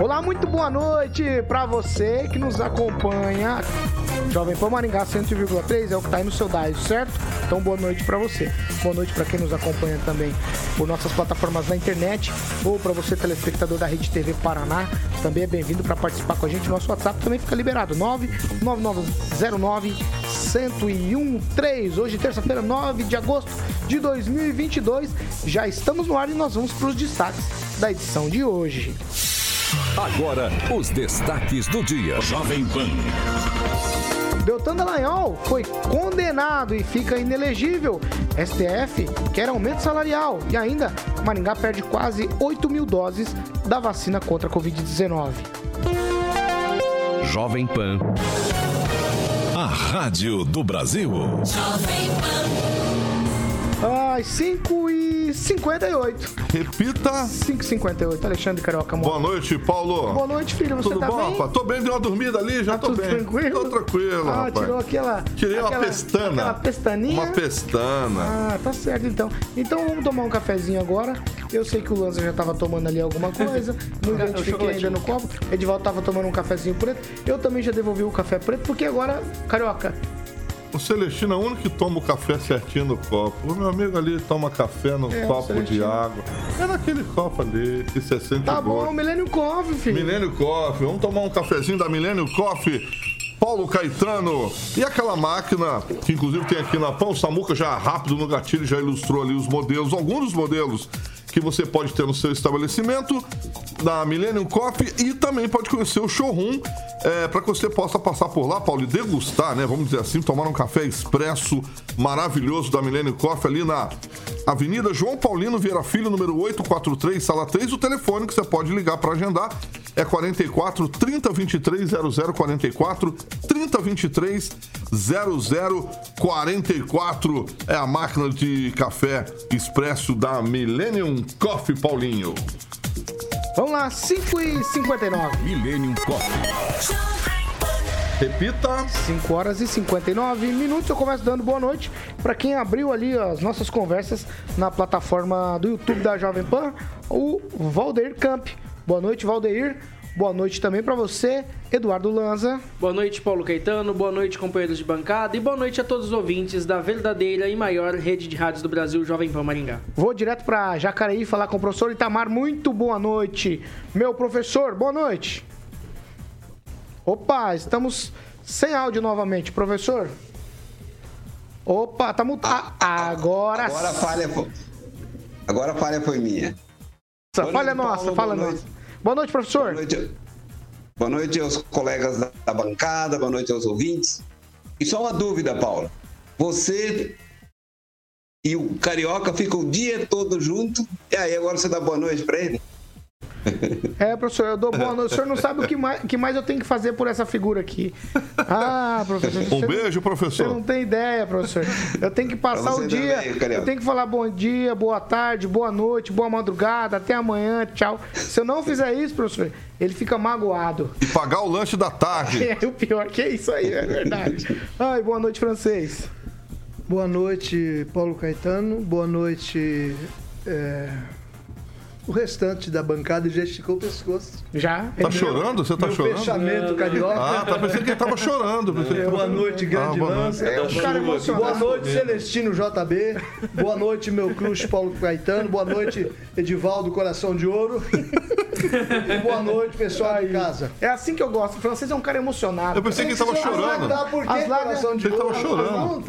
Olá, muito boa noite para você que nos acompanha. Jovem Pan Maringá 100,3 é o que tá aí no seu dial, certo? Então boa noite para você. Boa noite para quem nos acompanha também por nossas plataformas na internet ou para você telespectador da Rede TV Paraná. Também é bem-vindo para participar com a gente. Nosso WhatsApp também fica liberado 99909 1013. Hoje, terça-feira, 9 de agosto de 2022. Já estamos no ar e nós vamos para os destaques da edição de hoje. Agora, os destaques do dia. Jovem Pan. Beltrão Dallagnol foi condenado e fica inelegível. STF quer aumento salarial e ainda Maringá perde quase 8 mil doses da vacina contra a Covid-19. Jovem Pan. A Rádio do Brasil. Jovem Pan. Às 5 e 58. Repita. 5,58. Alexandre Carioca. Boa noite, Paulo. Boa noite, filho. Você Tudo tá bom, bem? rapaz? Tô bem, dei uma dormida ali, já tá tô tudo bem. tranquilo? Tô tranquilo, ah, rapaz. tirou aquela... Tirei aquela, uma pestana. Aquela pestaninha? Uma pestana. Ah, tá certo então. Então vamos tomar um cafezinho agora. Eu sei que o Lanza já tava tomando ali alguma coisa. Não identifiquei ainda no copo. Edivaldo tava tomando um cafezinho preto. Eu também já devolvi o café preto, porque agora, Carioca, o Celestino é o único que toma o café certinho no copo. O meu amigo ali toma café no é, copo de água. É naquele copo ali que você sente Tá bom, Milênio Coffee, filho. Milênio Coffee. Vamos tomar um cafezinho da Milênio Coffee. Paulo Caetano. E aquela máquina, que inclusive tem aqui na Pão Samuca, já rápido no gatilho, já ilustrou ali os modelos, alguns dos modelos que você pode ter no seu estabelecimento da Millennium Coffee e também pode conhecer o showroom é, para que você possa passar por lá, Paulo, e degustar, né? Vamos dizer assim, tomar um café expresso maravilhoso da Millennium Coffee ali na Avenida João Paulino Vieira Filho, número 843, sala 3. O telefone que você pode ligar para agendar é 44 30 23 0044 30 23 0044. É a máquina de café expresso da Millennium Coffee, Paulinho. Vamos lá, 5 e 59 Millennium Coffee. Repita. 5 horas e 59 minutos. Eu começo dando boa noite para quem abriu ali as nossas conversas na plataforma do YouTube da Jovem Pan, o Valdeir Camp. Boa noite, Valdeir. Boa noite também para você, Eduardo Lanza. Boa noite, Paulo Caetano. Boa noite, companheiros de bancada. E boa noite a todos os ouvintes da verdadeira e maior rede de rádios do Brasil, Jovem Pan Maringá. Vou direto para Jacareí falar com o professor Itamar. Muito boa noite, meu professor. Boa noite. Opa, estamos sem áudio novamente, professor. Opa, tá mutado. Ah, agora Agora a falha foi. Agora a falha foi minha. Essa falha nossa, Paulo, fala nossa. Boa noite, professor. Boa noite, boa noite aos colegas da bancada, boa noite aos ouvintes. E só uma dúvida, Paulo. Você e o Carioca ficam o dia todo junto, e aí agora você dá boa noite para ele? É, professor, eu dou boa noite. O senhor não sabe o que mais, que mais eu tenho que fazer por essa figura aqui. Ah, professor. Um beijo, não, professor. Você não tem ideia, professor. Eu tenho que passar o dia. Também, eu tenho que falar bom dia, boa tarde, boa noite, boa madrugada, até amanhã, tchau. Se eu não fizer isso, professor, ele fica magoado. E pagar o lanche da tarde. É, o pior que é isso aí, é verdade. Ai, boa noite, francês. Boa noite, Paulo Caetano. Boa noite. É o restante da bancada já esticou o pescoço. Já? Tá chorando? Você tá Meu chorando? fechamento carioca. Ah, tá pensando que ele tava chorando. É, boa noite, grande ah, lance. É, um cara boa noite, Celestino JB. Boa noite, meu crush Paulo Caetano. Boa noite, Edivaldo Coração de Ouro. e boa noite, pessoal de casa. É assim que eu gosto. O francês é um cara emocionado. Eu pensei que ele tava chorando. Por que As Coração de Ele tava chorando.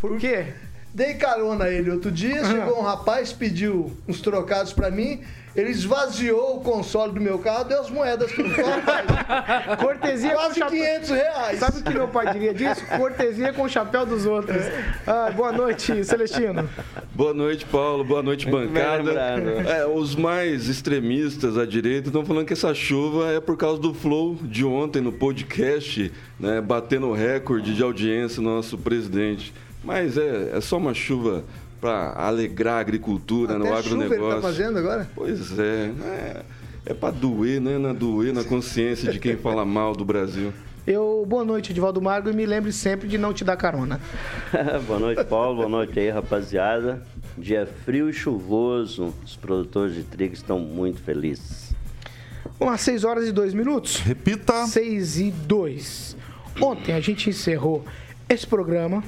Por quê? Dei carona a ele outro dia, chegou um rapaz, pediu uns trocados pra mim. Ele esvaziou o console do meu carro, deu as moedas pro rapaz. Cortesia com Quase chapéu. 500 reais. Sabe o que meu pai diria disso? Cortesia com o chapéu dos outros. Ah, boa noite, Celestino. Boa noite, Paulo. Boa noite, bancada. É, os mais extremistas à direita estão falando que essa chuva é por causa do flow de ontem no podcast, né, batendo recorde de audiência no nosso presidente. Mas é, é só uma chuva para alegrar a agricultura no Até chuva ele agronegócio. tá fazendo agora? Pois é, é, é para doer, né? Na doer na consciência de quem fala mal do Brasil. Eu, boa noite, Edivaldo Margo, e me lembre sempre de não te dar carona. boa noite, Paulo. Boa noite aí, rapaziada. Dia frio e chuvoso. Os produtores de trigo estão muito felizes. Vamos lá, 6 horas e 2 minutos. Repita. 6 e 2. Ontem a gente encerrou esse programa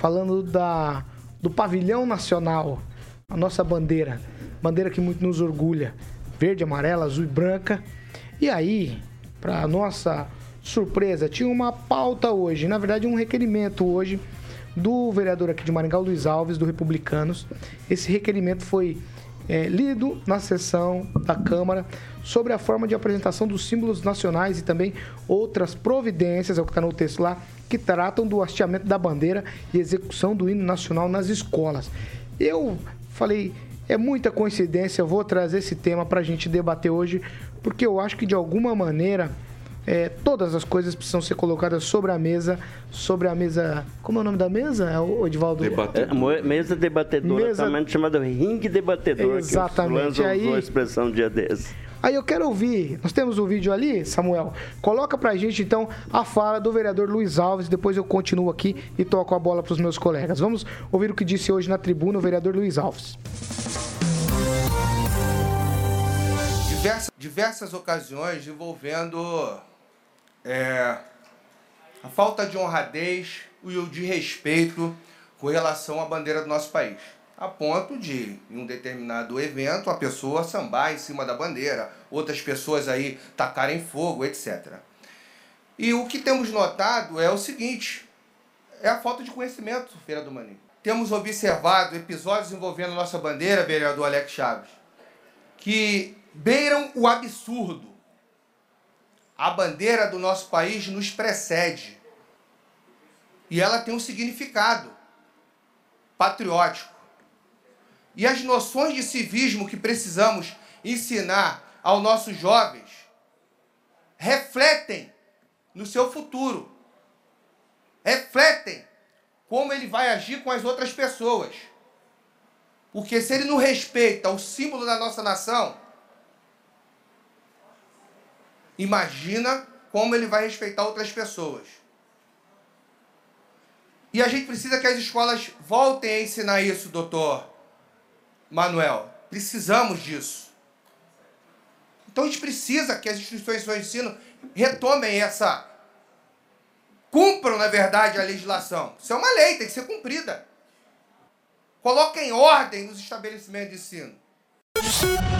falando da, do pavilhão nacional, a nossa bandeira, bandeira que muito nos orgulha, verde, amarela, azul e branca. E aí, para nossa surpresa, tinha uma pauta hoje, na verdade um requerimento hoje do vereador aqui de Maringá, Luiz Alves, do Republicanos. Esse requerimento foi é, lido na sessão da Câmara sobre a forma de apresentação dos símbolos nacionais e também outras providências, é o que está no texto lá, que tratam do hasteamento da bandeira e execução do hino nacional nas escolas. Eu falei, é muita coincidência, eu vou trazer esse tema para a gente debater hoje, porque eu acho que de alguma maneira é, todas as coisas precisam ser colocadas sobre a mesa, sobre a mesa. Como é o nome da mesa, o Edivaldo? É, Debatedor. mo- mesa debatedora, Mesa- também chamada ringue debatedor. Exatamente. Que o Aí- usou a expressão dia desse. Aí eu quero ouvir, nós temos o vídeo ali, Samuel. Coloca pra gente então a fala do vereador Luiz Alves, depois eu continuo aqui e toco a bola pros meus colegas. Vamos ouvir o que disse hoje na tribuna o vereador Luiz Alves. diversas, diversas ocasiões envolvendo é, a falta de honradez e o de respeito com relação à bandeira do nosso país. A ponto de, em um determinado evento, a pessoa sambar em cima da bandeira, outras pessoas aí tacarem fogo, etc. E o que temos notado é o seguinte: é a falta de conhecimento, vereador Maninho. Temos observado episódios envolvendo nossa bandeira, vereador Alex Chaves, que beiram o absurdo. A bandeira do nosso país nos precede. E ela tem um significado patriótico. E as noções de civismo que precisamos ensinar aos nossos jovens refletem no seu futuro. Refletem como ele vai agir com as outras pessoas. Porque se ele não respeita o símbolo da nossa nação, imagina como ele vai respeitar outras pessoas. E a gente precisa que as escolas voltem a ensinar isso, doutor Manuel. Precisamos disso. Então a gente precisa que as instituições de ensino retomem essa. Cumpram, na verdade, a legislação. Isso é uma lei, tem que ser cumprida. Coloquem ordem nos estabelecimentos de ensino.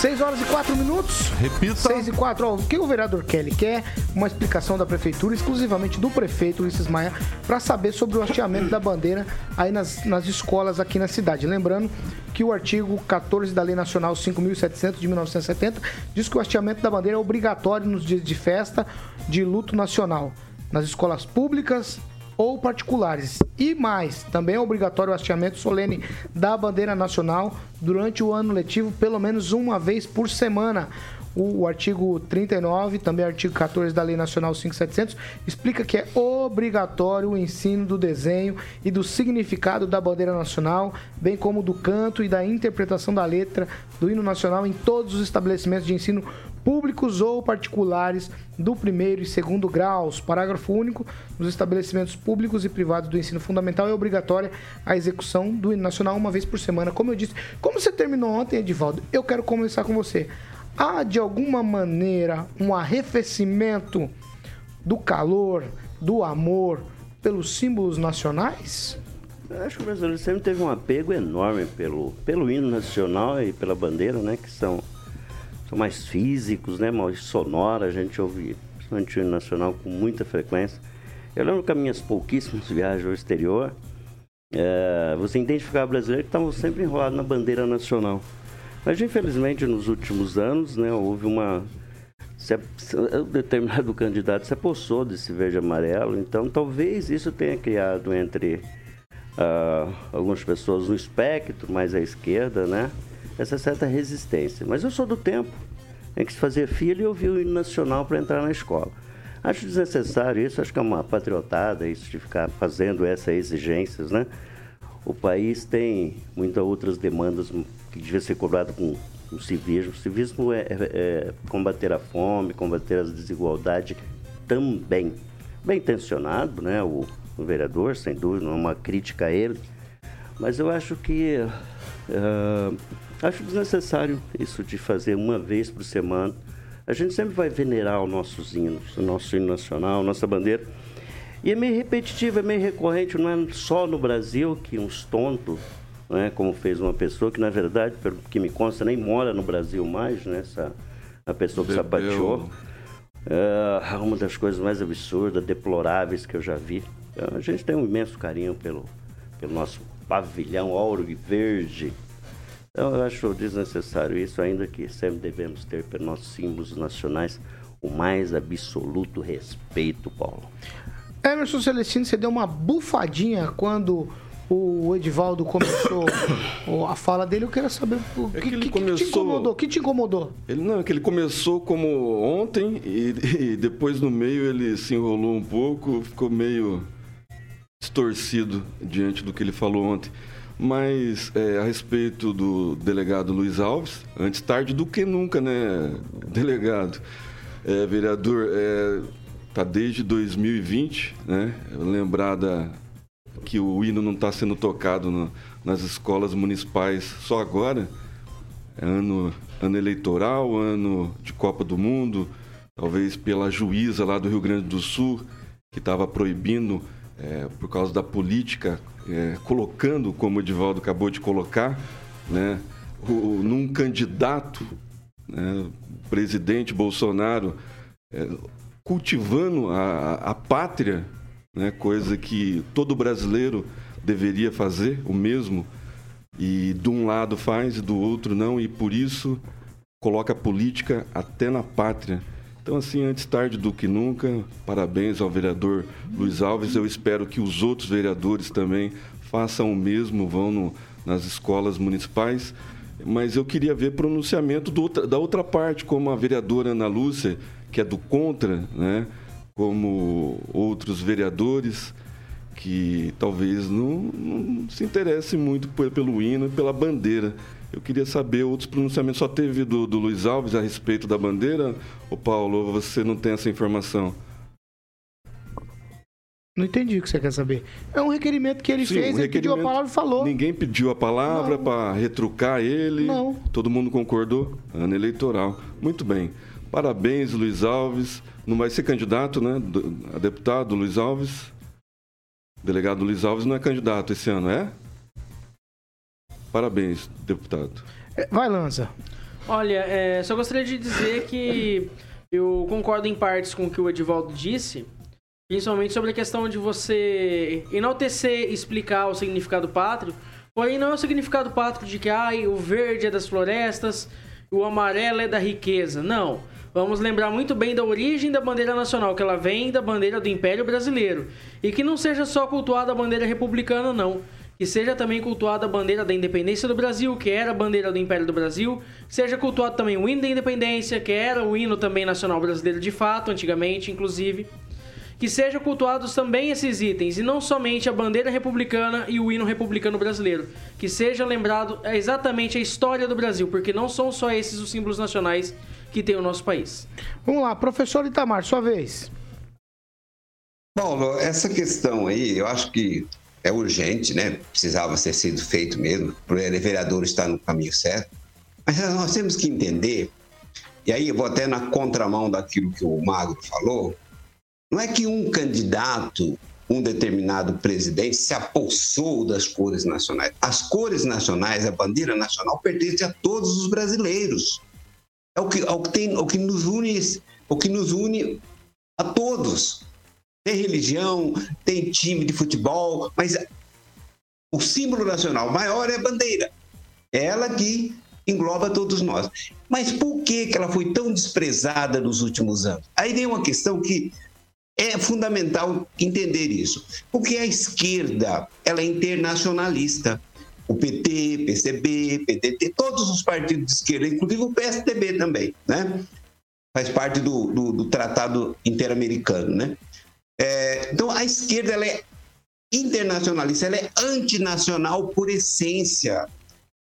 6 horas e 4 minutos. Repita. 6 e 4. Ó, o que o vereador? Ele quer uma explicação da prefeitura, exclusivamente do prefeito Ulisses Maia, para saber sobre o hasteamento da bandeira aí nas, nas escolas aqui na cidade. Lembrando que o artigo 14 da Lei Nacional 5.700 de 1970 diz que o hasteamento da bandeira é obrigatório nos dias de festa de luto nacional, nas escolas públicas ou particulares. E mais, também é obrigatório o hasteamento solene da bandeira nacional durante o ano letivo, pelo menos uma vez por semana. O, o artigo 39, também artigo 14 da Lei Nacional 5700, explica que é obrigatório o ensino do desenho e do significado da bandeira nacional, bem como do canto e da interpretação da letra do hino nacional em todos os estabelecimentos de ensino públicos ou particulares do primeiro e segundo graus. Parágrafo único. Nos estabelecimentos públicos e privados do ensino fundamental é obrigatória a execução do hino nacional uma vez por semana. Como eu disse, como você terminou ontem, Edivaldo, eu quero começar com você. Há de alguma maneira um arrefecimento do calor, do amor pelos símbolos nacionais? Eu acho que o brasileiro sempre teve um apego enorme pelo, pelo hino nacional e pela bandeira, né? Que são, são mais físicos, né? Mais sonora, a gente ouve principalmente o nacional com muita frequência. Eu lembro que as minhas pouquíssimas viagens ao exterior, é, você identificava brasileiros que estavam sempre enrolados na bandeira nacional. Mas infelizmente nos últimos anos, né, houve uma se, se, um determinado candidato se apossou desse verde amarelo, então talvez isso tenha criado entre uh, algumas pessoas no espectro mais à esquerda, né, essa certa resistência. Mas eu sou do tempo em que se fazia filho e ouvir o hino nacional para entrar na escola. Acho desnecessário isso, acho que é uma patriotada isso de ficar fazendo essas exigências, né? O país tem muitas outras demandas que devia ser cobrado com o civismo. O civismo é, é, é combater a fome, combater as desigualdades também. Bem intencionado, né? O, o, vereador, sem dúvida, não é uma crítica a ele. Mas eu acho que uh, acho desnecessário isso de fazer uma vez por semana. A gente sempre vai venerar os nossos hinos, o nosso hino nacional, nossa bandeira. E é meio repetitivo, é meio recorrente, não é só no Brasil que uns tontos né, como fez uma pessoa que, na verdade, pelo que me consta, nem mora no Brasil mais, né, essa, a pessoa que sapateou. É uma das coisas mais absurdas, deploráveis que eu já vi. Então, a gente tem um imenso carinho pelo, pelo nosso pavilhão ouro e verde. Então, eu acho desnecessário isso, ainda que sempre devemos ter pelos nossos símbolos nacionais o mais absoluto respeito, Paulo. Emerson Celestino, você deu uma bufadinha quando o Edivaldo começou a fala dele, eu quero saber o é que, que, que, começou... que, te incomodou. que te incomodou? Ele não, é que ele começou como ontem e, e, depois no meio ele se enrolou um pouco, ficou meio distorcido diante do que ele falou ontem. Mas é, a respeito do delegado Luiz Alves, antes tarde do que nunca, né, delegado? É, vereador, é, tá desde 2020, né? Lembrada que o hino não está sendo tocado no, nas escolas municipais só agora. É ano, ano eleitoral, ano de Copa do Mundo, talvez pela juíza lá do Rio Grande do Sul, que estava proibindo, é, por causa da política, é, colocando, como o Edivaldo acabou de colocar, né, o, num candidato, né, presidente Bolsonaro, é, cultivando a, a pátria né? coisa que todo brasileiro deveria fazer, o mesmo, e de um lado faz e do outro não, e por isso coloca a política até na pátria. Então, assim, antes tarde do que nunca, parabéns ao vereador Luiz Alves. Eu espero que os outros vereadores também façam o mesmo, vão no, nas escolas municipais. Mas eu queria ver pronunciamento da outra parte, como a vereadora Ana Lúcia, que é do contra, né? como outros vereadores que talvez não, não se interessem muito pelo hino e pela bandeira. Eu queria saber outros pronunciamentos. Só teve do, do Luiz Alves a respeito da bandeira? Ou Paulo, você não tem essa informação? Não entendi o que você quer saber. É um requerimento que ele Sim, fez, um ele pediu a palavra e falou. Ninguém pediu a palavra para retrucar ele. Não. Todo mundo concordou? Ano eleitoral. Muito bem. Parabéns, Luiz Alves. Não vai ser candidato, né? A deputado Luiz Alves. O delegado Luiz Alves não é candidato esse ano, é? Parabéns, deputado. É, vai, Lanza. Olha, é, só gostaria de dizer que eu concordo em partes com o que o Edivaldo disse, principalmente sobre a questão de você enaltecer e explicar o significado pátrio, porém não é o significado pátrio de que ah, o verde é das florestas, o amarelo é da riqueza. Não. Vamos lembrar muito bem da origem da bandeira nacional, que ela vem da bandeira do Império Brasileiro. E que não seja só cultuada a bandeira republicana, não. Que seja também cultuada a bandeira da independência do Brasil, que era a bandeira do Império do Brasil. Seja cultuado também o hino da independência, que era o hino também nacional brasileiro de fato, antigamente, inclusive. Que sejam cultuados também esses itens, e não somente a bandeira republicana e o hino republicano brasileiro. Que seja lembrado exatamente a história do Brasil, porque não são só esses os símbolos nacionais que tem o nosso país. Vamos lá, professor Itamar, sua vez. Paulo, essa questão aí, eu acho que é urgente, né? Precisava ser sido feito mesmo, o vereador estar no caminho certo. Mas nós temos que entender, e aí eu vou até na contramão daquilo que o Magro falou, não é que um candidato, um determinado presidente se apossou das cores nacionais. As cores nacionais, a bandeira nacional, pertence a todos os brasileiros é o que, é o que, tem, o que nos une, o que nos une a todos. Tem religião, tem time de futebol, mas O símbolo nacional maior é a bandeira. É ela que engloba todos nós. Mas por que, que ela foi tão desprezada nos últimos anos? Aí vem uma questão que é fundamental entender isso. Porque a esquerda ela é internacionalista. O PT, PCB, PDT, todos os partidos de esquerda, inclusive o PSDB também, né? Faz parte do, do, do Tratado Interamericano, né? É, então, a esquerda ela é internacionalista, ela é antinacional por essência.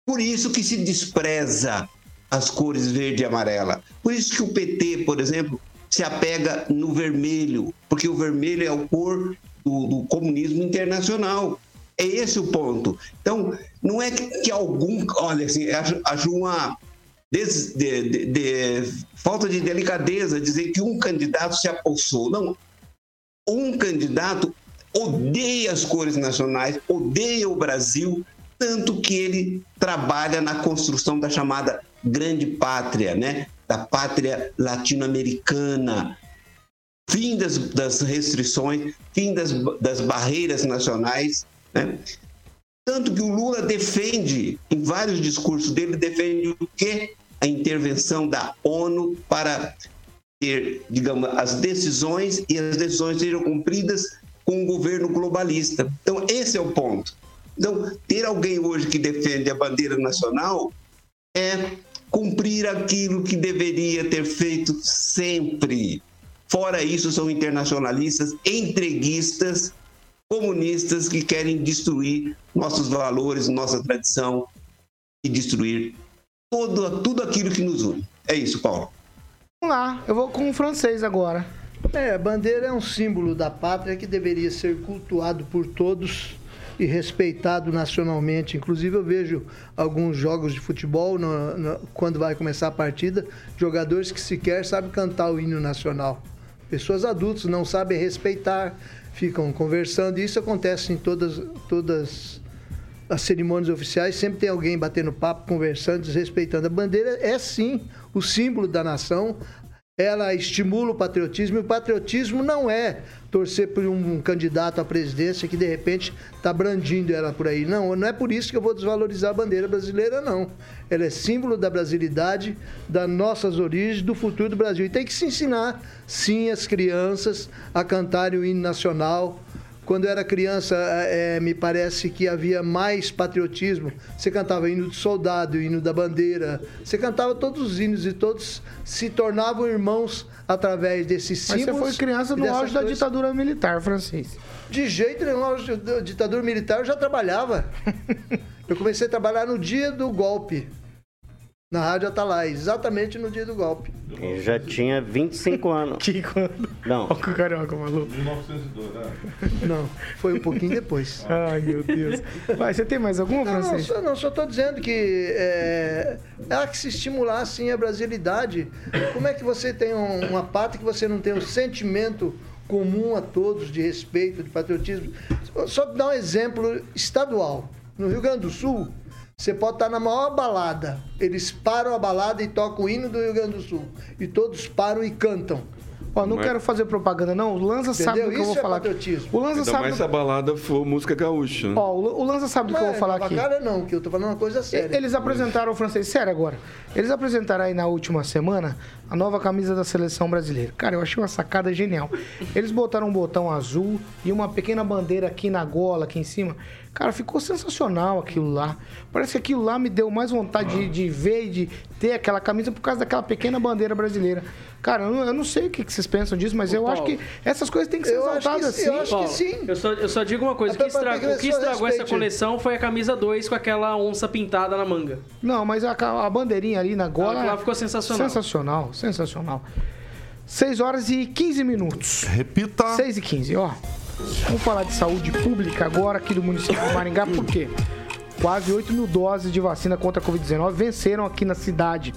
Por isso que se despreza as cores verde e amarela. Por isso que o PT, por exemplo, se apega no vermelho, porque o vermelho é a cor do, do comunismo internacional. É esse o ponto. Então, não é que, algum. Olha, assim, acho, acho uma. De, de, de, falta de delicadeza dizer que um candidato se apossou. Não. Um candidato odeia as cores nacionais, odeia o Brasil, tanto que ele trabalha na construção da chamada grande pátria, né? da pátria latino-americana, fim das, das, restrições, fim das, das barreiras nacionais. Né? Tanto que o Lula defende, em vários discursos dele, defende o quê? A intervenção da ONU para ter, digamos, as decisões e as decisões sejam cumpridas com um governo globalista. Então, esse é o ponto. Então, ter alguém hoje que defende a bandeira nacional é cumprir aquilo que deveria ter feito sempre. Fora isso, são internacionalistas, entreguistas, comunistas que querem destruir nossos valores, nossa tradição e destruir todo, tudo aquilo que nos une. É isso, Paulo. Lá, eu vou com o francês agora. É, a bandeira é um símbolo da pátria que deveria ser cultuado por todos e respeitado nacionalmente. Inclusive, eu vejo alguns jogos de futebol, no, no, quando vai começar a partida, jogadores que sequer sabem cantar o hino nacional. Pessoas adultas não sabem respeitar, ficam conversando, isso acontece em todas, todas as cerimônias oficiais, sempre tem alguém batendo papo, conversando, desrespeitando. A bandeira é sim o símbolo da nação, ela estimula o patriotismo, e o patriotismo não é torcer por um candidato à presidência que de repente está brandindo ela por aí. Não, não é por isso que eu vou desvalorizar a bandeira brasileira, não. Ela é símbolo da brasilidade, das nossas origens, do futuro do Brasil. E tem que se ensinar, sim, as crianças a cantarem o hino nacional, quando eu era criança, é, me parece que havia mais patriotismo. Você cantava hino do soldado, hino da bandeira. Você cantava todos os hinos e todos se tornavam irmãos através desses símbolos. Mas você foi criança no auge da ditadura militar, Francisco. De jeito nenhum, auge da ditadura militar eu já trabalhava. eu comecei a trabalhar no dia do golpe na Rádio Atalaia, exatamente no dia do golpe. Ele já tinha 25 anos. que quando? Não. Olha o carioca maluco. 1902, né? Não, foi um pouquinho depois. Ai, meu Deus. Vai, você tem mais alguma, não, Francisco? Não, só, não, só tô dizendo que é, há que se estimular, sim, a brasilidade. Como é que você tem um, uma parte que você não tem o um sentimento comum a todos de respeito, de patriotismo? Só dar um exemplo estadual. No Rio Grande do Sul, você pode estar na maior balada. Eles param a balada e tocam o hino do Rio Grande do Sul. E todos param e cantam. Ó, não Mas... quero fazer propaganda, não. O Lanza Entendeu? sabe do que Isso eu vou é falar. Patriotismo. O Lanza Ainda sabe. mais do... se a balada for música gaúcha. Né? Ó, o Lanza sabe do que eu vou falar aqui. cara não, que eu tô falando uma coisa séria. Eles apresentaram o francês, sério agora. Eles apresentaram aí na última semana a nova camisa da seleção brasileira. Cara, eu achei uma sacada genial. Eles botaram um botão azul e uma pequena bandeira aqui na gola, aqui em cima. Cara, ficou sensacional aquilo lá. Parece que aquilo lá me deu mais vontade de, de ver e de ter aquela camisa por causa daquela pequena bandeira brasileira. Cara, eu não, eu não sei o que, vocês pensam disso, mas Ô, eu Paulo, acho que essas coisas têm que ser exaltadas assim. Eu acho Paulo, que sim. Eu só, eu só digo uma coisa: o que estragou, que estragou essa coleção foi a camisa 2 com aquela onça pintada na manga. Não, mas a, a bandeirinha ali na gola. Ela ficou sensacional. Sensacional, sensacional. 6 horas e 15 minutos. Repita. 6 e 15, ó. Vamos falar de saúde pública agora aqui do município de Maringá, por quê? Quase 8 mil doses de vacina contra a Covid-19 venceram aqui na cidade.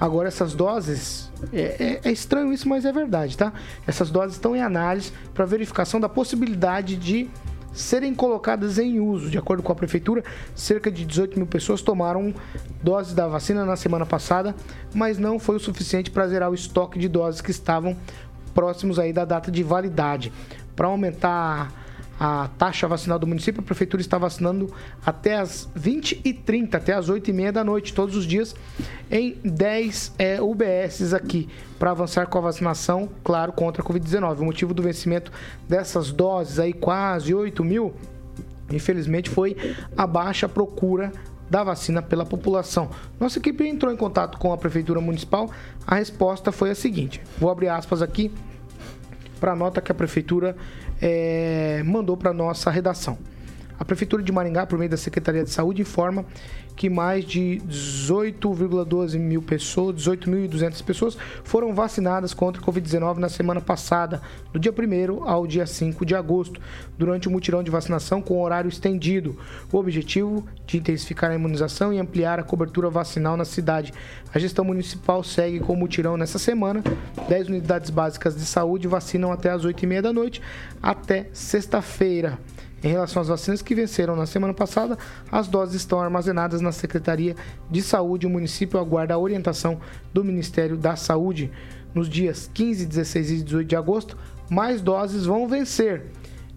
Agora, essas doses, é, é, é, estranho isso, mas é verdade, tá? Essas doses estão em análise para verificação da possibilidade de serem colocadas em uso. De acordo com a prefeitura, cerca de 18 mil pessoas tomaram doses da vacina na semana passada, mas não foi o suficiente para zerar o estoque de doses que estavam próximos aí da data de validade para aumentar a taxa vacinal do município, a prefeitura está vacinando até as 20h30, até as 8h30 da noite, todos os dias, em 10 é, UBSs aqui, para avançar com a vacinação, claro, contra a Covid-19. O motivo do vencimento dessas doses aí, quase 8 mil, infelizmente, foi a baixa procura da vacina pela população. Nossa equipe entrou em contato com a Prefeitura Municipal. A resposta foi a seguinte: vou abrir aspas aqui para a nota que a Prefeitura é, mandou para nossa redação. A Prefeitura de Maringá, por meio da Secretaria de Saúde, informa que mais de 18,12 mil pessoas, 18.200 pessoas foram vacinadas contra a Covid-19 na semana passada, do dia 1 ao dia 5 de agosto, durante o mutirão de vacinação com horário estendido. O objetivo de intensificar a imunização e ampliar a cobertura vacinal na cidade. A gestão municipal segue com o mutirão nessa semana. 10 unidades básicas de saúde vacinam até as 8h30 da noite, até sexta-feira. Em relação às vacinas que venceram na semana passada, as doses estão armazenadas na Secretaria de Saúde. O município aguarda a orientação do Ministério da Saúde. Nos dias 15, 16 e 18 de agosto, mais doses vão vencer.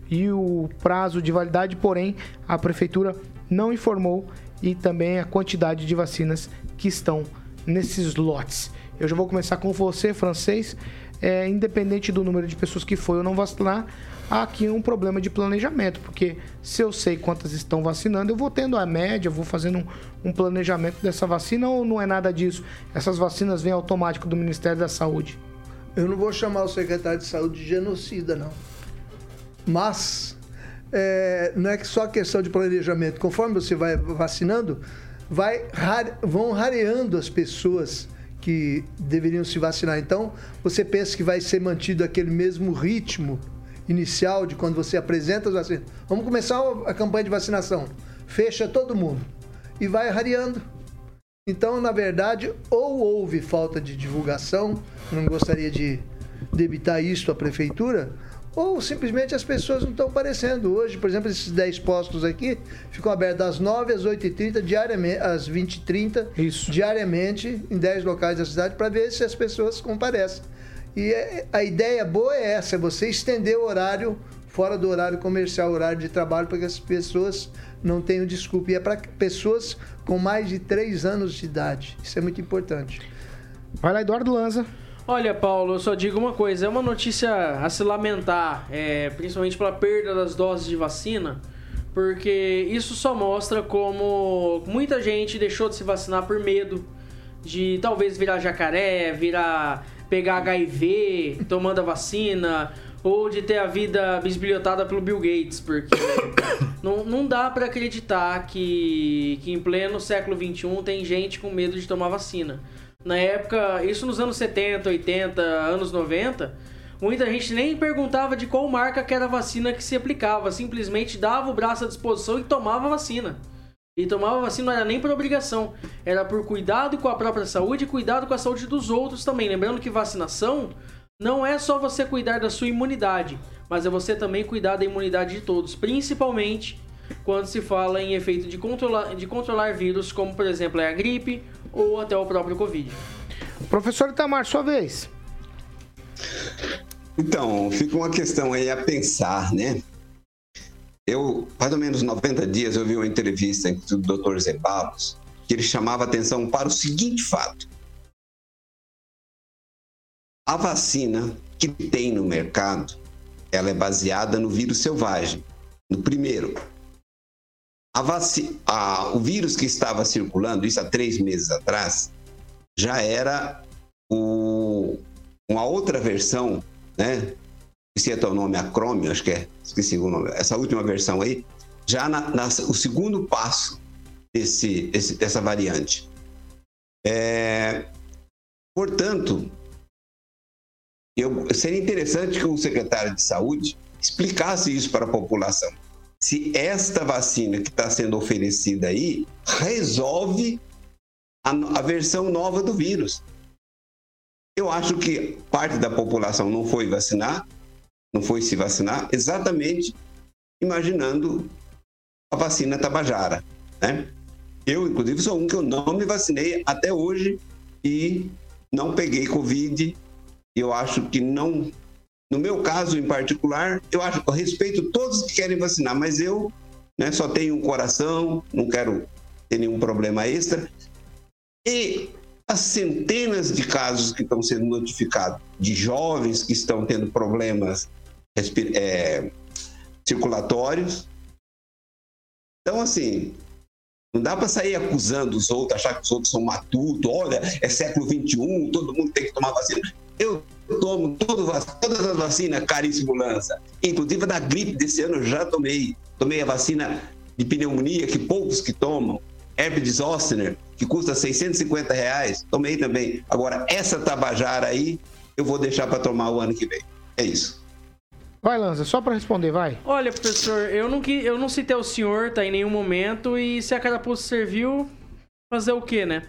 E o prazo de validade, porém, a Prefeitura não informou e também a quantidade de vacinas que estão nesses lotes. Eu já vou começar com você, francês. É, independente do número de pessoas que foi ou não vacinar, há aqui um problema de planejamento, porque se eu sei quantas estão vacinando, eu vou tendo a média, vou fazendo um, um planejamento dessa vacina ou não é nada disso? Essas vacinas vêm automático do Ministério da Saúde? Eu não vou chamar o secretário de saúde de genocida, não. Mas é, não é só questão de planejamento. Conforme você vai vacinando, vai, vão rareando as pessoas que deveriam se vacinar. Então, você pensa que vai ser mantido aquele mesmo ritmo inicial de quando você apresenta as vacinas. Vamos começar a campanha de vacinação. Fecha todo mundo e vai rareando. Então, na verdade, ou houve falta de divulgação, não gostaria de debitar isso à prefeitura, ou simplesmente as pessoas não estão aparecendo. Hoje, por exemplo, esses 10 postos aqui ficam abertos das 9 às 8h30, diariamente, às 20h30, diariamente, em 10 locais da cidade, para ver se as pessoas comparecem. E é, a ideia boa é essa, é você estender o horário fora do horário comercial, horário de trabalho, para que as pessoas não tenham desculpa. E é para pessoas com mais de 3 anos de idade. Isso é muito importante. Vai lá, Eduardo Lanza. Olha, Paulo, eu só digo uma coisa: é uma notícia a se lamentar, é, principalmente pela perda das doses de vacina, porque isso só mostra como muita gente deixou de se vacinar por medo de talvez virar jacaré, virar pegar HIV tomando a vacina, ou de ter a vida bisbilhotada pelo Bill Gates, porque não, não dá para acreditar que, que em pleno século XXI tem gente com medo de tomar vacina. Na época, isso nos anos 70, 80, anos 90, muita gente nem perguntava de qual marca que era a vacina que se aplicava, simplesmente dava o braço à disposição e tomava a vacina. E tomava vacina não era nem por obrigação, era por cuidado com a própria saúde e cuidado com a saúde dos outros também. Lembrando que vacinação não é só você cuidar da sua imunidade, mas é você também cuidar da imunidade de todos, principalmente quando se fala em efeito de controlar, de controlar vírus, como por exemplo é a gripe ou até o próprio Covid. Professor Itamar, sua vez. Então, fica uma questão aí a pensar, né? Eu, mais ou menos 90 dias, eu vi uma entrevista do Dr. Zebalos, que ele chamava atenção para o seguinte fato. A vacina que tem no mercado, ela é baseada no vírus selvagem. No primeiro, a vaci... a... o vírus que estava circulando, isso há três meses atrás, já era o... uma outra versão, né? Esqueci até o nome, a Chrome, acho que é, esqueci o nome, essa última versão aí, já na, na o segundo passo desse, desse dessa variante. É, portanto, eu, seria interessante que o secretário de saúde explicasse isso para a população. Se esta vacina que está sendo oferecida aí resolve a, a versão nova do vírus. Eu acho que parte da população não foi vacinar, não foi se vacinar, exatamente imaginando a vacina Tabajara, né? Eu, inclusive, sou um que eu não me vacinei até hoje e não peguei Covid. Eu acho que não No meu caso, em particular, eu acho, eu respeito todos que querem vacinar, mas eu né, só tenho um coração, não quero ter nenhum problema extra. E as centenas de casos que estão sendo notificados de jovens que estão tendo problemas é, circulatórios. Então, assim, não dá para sair acusando os outros, achar que os outros são matutos, olha, é século XXI, todo mundo tem que tomar vacina. Eu tomo todas as vacinas, caríssimo Lança. Inclusive da gripe desse ano eu já tomei. Tomei a vacina de pneumonia, que poucos que tomam. Herpes zoster, que custa 650 reais, tomei também. Agora, essa tabajara aí, eu vou deixar para tomar o ano que vem. É isso. Vai, Lanza, só para responder, vai. Olha, professor, eu não, eu não citei o senhor, tá, em nenhum momento, e se a carapuça serviu, fazer o quê, né?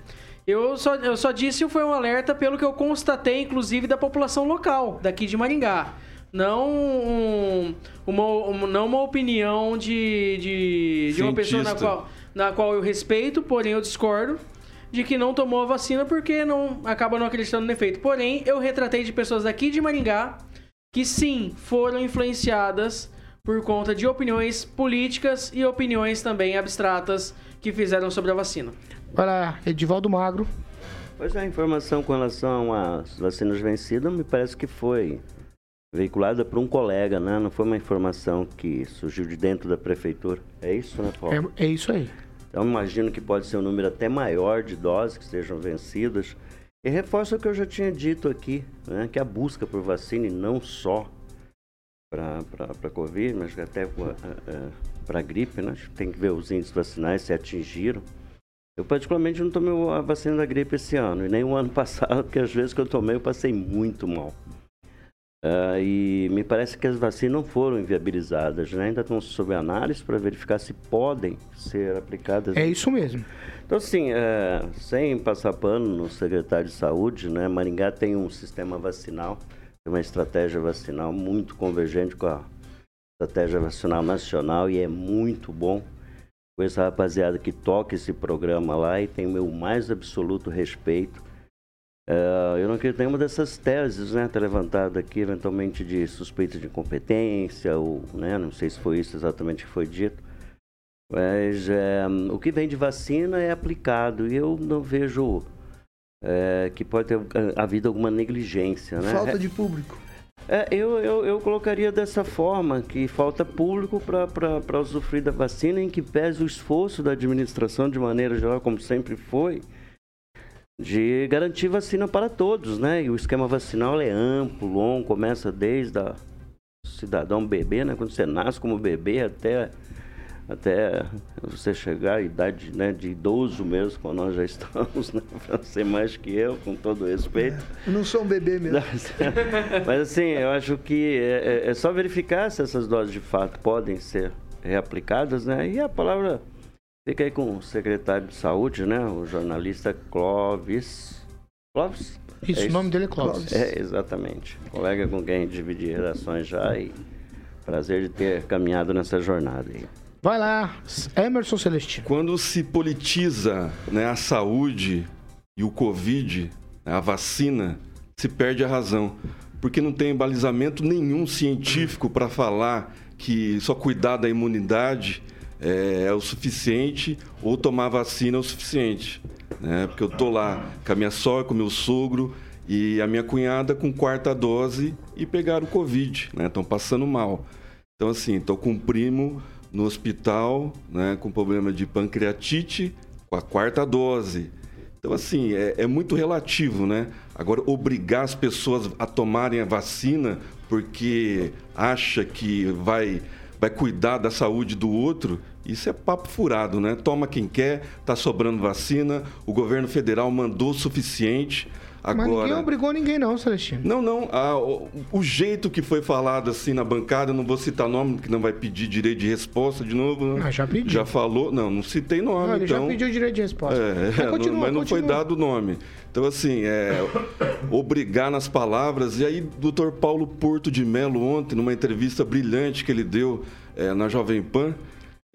Eu só, eu só disse foi um alerta pelo que eu constatei, inclusive, da população local, daqui de Maringá. Não, um, uma, não uma opinião de, de, de uma pessoa na qual, na qual eu respeito, porém eu discordo de que não tomou a vacina porque não acaba não acreditando no efeito. Porém, eu retratei de pessoas daqui de Maringá que sim foram influenciadas por conta de opiniões políticas e opiniões também abstratas que fizeram sobre a vacina. Vai lá, Edivaldo Magro. Pois é, a informação com relação às vacinas vencidas me parece que foi veiculada por um colega, né? Não foi uma informação que surgiu de dentro da prefeitura. É isso, né, Paulo? É, é isso aí. Então, imagino que pode ser um número até maior de doses que sejam vencidas. E reforça o que eu já tinha dito aqui, né, que a busca por vacina, e não só para a Covid, mas até para a gripe, né? tem que ver os índices vacinais se atingiram. Eu, particularmente, não tomei a vacina da gripe esse ano, e nem o ano passado, porque às vezes que eu tomei eu passei muito mal. Uh, e me parece que as vacinas não foram inviabilizadas, né? ainda estão sob análise para verificar se podem ser aplicadas. É isso mesmo. Então, assim, é, sem passar pano no secretário de saúde, né, Maringá tem um sistema vacinal, tem uma estratégia vacinal muito convergente com a estratégia vacinal nacional e é muito bom. Com essa rapaziada que toca esse programa lá e tem o meu mais absoluto respeito. É, eu não acredito em nenhuma dessas teses, né, tá levantada aqui, eventualmente de suspeita de incompetência, ou, né, não sei se foi isso exatamente que foi dito. Mas é, o que vem de vacina é aplicado e eu não vejo é, que pode ter havido alguma negligência. Né? Falta de público. É, eu, eu, eu colocaria dessa forma, que falta público para usufruir da vacina, em que pese o esforço da administração, de maneira geral, como sempre foi, de garantir vacina para todos, né? E o esquema vacinal é amplo, longo, começa desde a cidadão bebê, né? Quando você nasce como bebê até até você chegar à idade né, de idoso mesmo, como nós já estamos, né, ser mais que eu, com todo respeito. É, não sou um bebê mesmo. Mas assim, eu acho que é, é, é, só verificar se essas doses de fato podem ser reaplicadas, né? E a palavra fica aí com o secretário de saúde, né? O jornalista Clóvis. Clóvis? Isso, é o nome dele é Clóvis. É, exatamente. Colega com quem dividi redações já e prazer de ter caminhado nessa jornada aí. Vai lá, Emerson Celestino. Quando se politiza né, a saúde e o Covid, né, a vacina, se perde a razão. Porque não tem balizamento nenhum científico para falar que só cuidar da imunidade é, é, o suficiente ou tomar vacina é o suficiente. Né? Porque eu tô lá com a minha sogra, com o meu sogro e a minha cunhada com quarta dose e pegaram o Covid, Estão né? passando mal. Então, assim, estou com um primo no hospital né, com problema de pancreatite com a quarta dose. Então, assim, é, é, muito relativo, né? Agora, obrigar as pessoas a tomarem a vacina porque acha que vai, vai cuidar da saúde do outro, isso é papo furado, né? Toma quem quer, tá sobrando vacina, o governo federal mandou o suficiente. Agora... Mas ninguém obrigou ninguém não, Celestino. Não, não. Ah, o, o, jeito que foi falado assim na bancada, não vou citar nome, que não vai pedir direito de resposta de novo. Né? Ah, já pediu. Já falou. Não, não citei nome, não, ele então... já pediu direito de resposta. É, mas, continua, não, mas não foi dado nome. Então, assim, é, obrigar nas palavras. E aí, doutor Paulo Porto de Melo, ontem, numa entrevista brilhante que ele deu é, na Jovem Pan,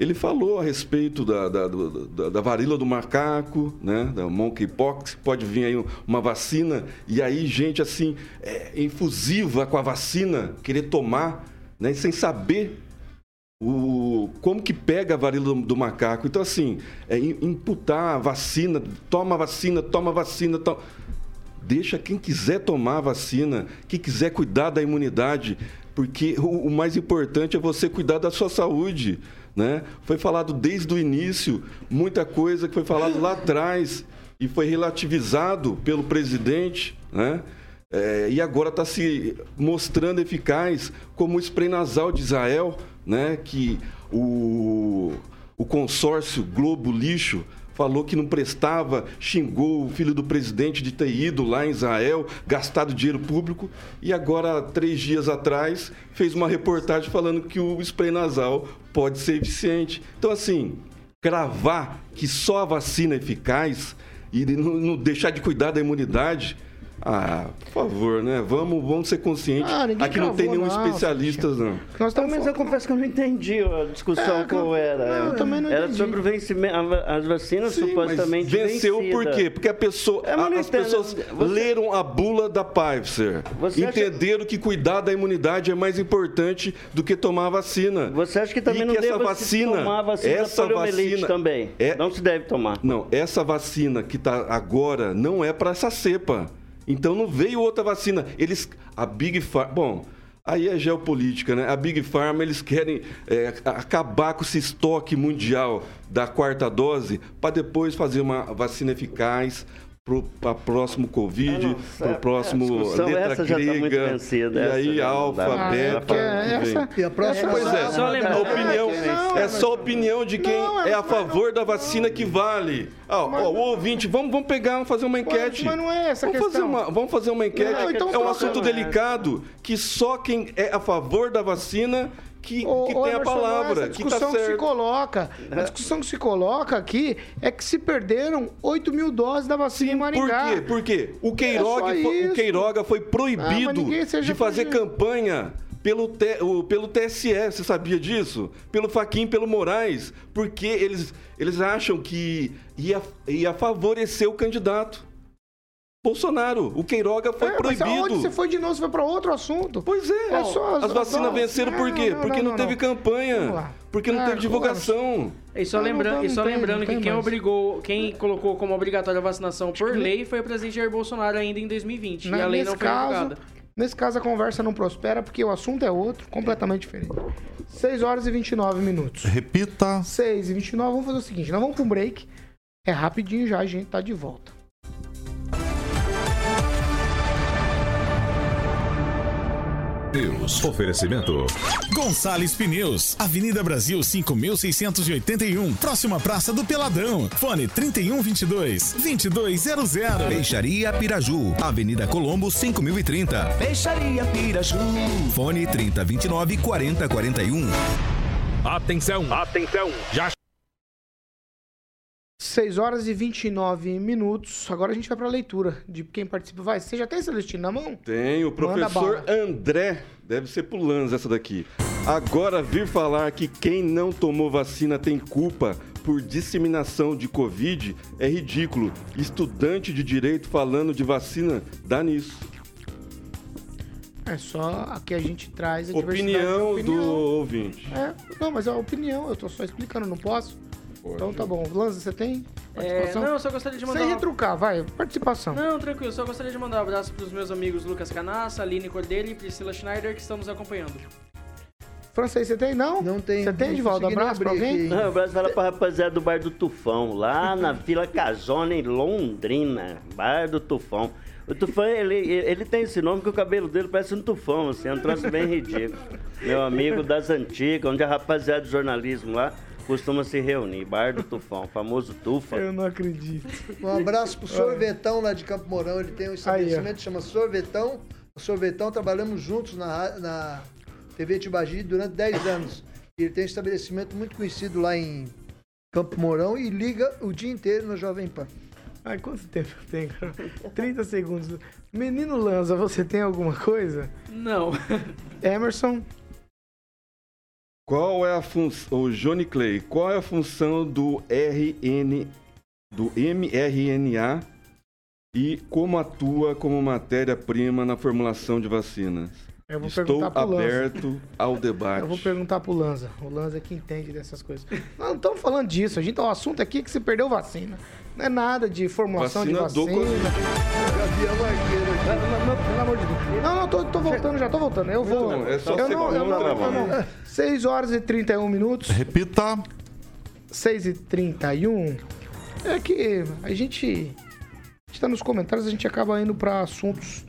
ele falou a respeito da, da, da, da, varíola do macaco, né? Da monkeypox, pode vir aí uma vacina, e aí gente assim, é, infusiva com a vacina, querer tomar, né? Sem saber o, como que pega a varíola do, do macaco. Então, assim, é, imputar a vacina, toma vacina, toma vacina, toma... Deixa quem quiser tomar a vacina, quem quiser cuidar da imunidade, porque o, o mais importante é você cuidar da sua saúde. Né? Foi falado desde o início muita coisa que foi falado lá atrás e foi relativizado pelo presidente, né? É, e agora está se mostrando eficaz como o spray nasal de Israel, né? Que o, o consórcio Globo Lixo falou que não prestava, xingou o filho do presidente de ter ido lá em Israel, gastado dinheiro público, e agora, três dias atrás, fez uma reportagem falando que o spray nasal pode ser eficiente. Então, assim, cravar que só a vacina é eficaz e não, deixar de cuidar da imunidade ah, por favor, né? Vamos, vamos ser conscientes. Ah, Aqui não tem nenhum não, especialista, não. Nós Pelo menos eu confesso que eu não entendi a discussão é, qual era. Não, eu também não era sobre o vencimento, as vacinas Sim, supostamente venceu vencida. por quê? Porque a pessoa, é, a, as pessoas você... leram a bula da Pfizer. Você entenderam acha... que cuidar da imunidade é mais importante do que tomar a vacina. Você acha que também e não que essa vacina, tomar a vacina essa vacina também? É, não se deve tomar. Não, essa vacina que está agora não é para essa cepa. Então não veio outra vacina. Eles, a Big Pharma, bom, aí é geopolítica, né? A Big Pharma eles querem é, acabar com esse estoque mundial da quarta dose para depois fazer uma vacina eficaz, para o próximo Covid, para o próximo letra tá grega, vencida, e aí alfa, beta, é, essa, e a próxima pois é, só a opinião, não, é só a opinião de quem não, é a favor da vacina que vale. Ah, ó, o ouvinte, vamos, vamos pegar, fazer uma enquete. Mas, não é essa vamos questão. Fazer uma, vamos fazer uma enquete. Não, então é um assunto delicado que só quem é a favor da vacina que, ô, que tem a palavra. a discussão que, tá que, se coloca, a discussão que se coloca aqui é que se perderam 8 mil doses da vacina Sim, em Maringá. Por quê? Por quê? O Queiroga, é foi, o Queiroga foi proibido ah, de fazer campanha pelo, o, pelo TSE, você sabia disso? Pelo Faquim, pelo Moraes, porque eles, eles acham que ia, ia favorecer o candidato. Bolsonaro, o Queiroga foi é, proibido. Mas aonde você foi de novo? Você foi para outro assunto? Pois é. é só as, as vacinas venceram por quê? Não, não, porque não, não teve campanha. Porque não teve divulgação. E só, lembra... e só lembrando que quem obrigou, quem colocou como obrigatória a vacinação por lei foi o presidente Jair Bolsonaro ainda em 2020. e a lei não foi caso, Nesse caso, a conversa não prospera porque o assunto é outro, completamente diferente. 6 horas e 29 minutos. Repita. 6 e 29. Vamos fazer o seguinte: nós vamos para um break. É rapidinho já, a gente tá de volta. News. Oferecimento. Gonçalves Pneus. Avenida Brasil 5681. Próxima Praça do Peladão. Fone 3122 2200. Peixaria Piraju. Avenida Colombo 5030. Peixaria Piraju. Fone 3029 4041. Atenção, atenção. Já 6 horas e 29 minutos. Agora a gente vai para a leitura de quem participa. Vai, você já tem Celestino na mão? Tem, o professor André. Deve ser pro Lanz essa daqui. Agora vir falar que quem não tomou vacina tem culpa por disseminação de Covid é ridículo. Estudante de direito falando de vacina dá nisso. É só aqui a gente traz a opinião, opinião. do ouvinte. É, não, mas é a opinião, eu tô só explicando, não posso. Pode. Então tá bom. Lanza, você tem? É, não, eu só gostaria de mandar. Sem retrucar, vai. Participação. Não, tranquilo. Só gostaria de mandar um abraço pros meus amigos Lucas Canassa, Aline Cordeiro e Priscila Schneider que estão nos acompanhando. Francês, você tem? Não? Não tem. Você tem, Edvaldo? Abraço pra alguém? Não, abraço para pra rapaziada do Bar do Tufão, lá na Vila Casona, em Londrina. Bar do Tufão. O Tufão, ele, ele tem esse nome que o cabelo dele parece um tufão, assim, é um troço bem ridículo. Meu amigo das antigas, onde a rapaziada de jornalismo lá costuma se reunir. Bar do Tufão, famoso Tufa. Eu não acredito. Um abraço pro Sorvetão lá de Campo Mourão. Ele tem um estabelecimento que chama Sorvetão. O Sorvetão, trabalhamos juntos na, na TV Tibagi durante 10 anos. Ele tem um estabelecimento muito conhecido lá em Campo Mourão e liga o dia inteiro no Jovem Pan. Ai, quanto tempo tem, cara? 30 segundos. Menino Lanza, você tem alguma coisa? Não. Emerson? Qual é a função, o Johnny Clay, qual é a função do RN, do mRNA e como atua como matéria-prima na formulação de vacinas? Eu vou Estou perguntar pro Lanza. aberto ao debate. Eu vou perguntar pro Lanza. O Lanza é que entende dessas coisas. Nós não estamos falando disso. A gente, o assunto aqui é que você perdeu vacina. Não é nada de formulação Vacina de do vacina. Não, não, Pelo amor de Deus. Não, não, tô, tô voltando, já tô voltando. Eu vou. Não, é só eu não, eu não, eu não. mano. 6 horas e 31 minutos. Repita. 6 e 31 É que a gente. A gente tá nos comentários, a gente acaba indo pra assuntos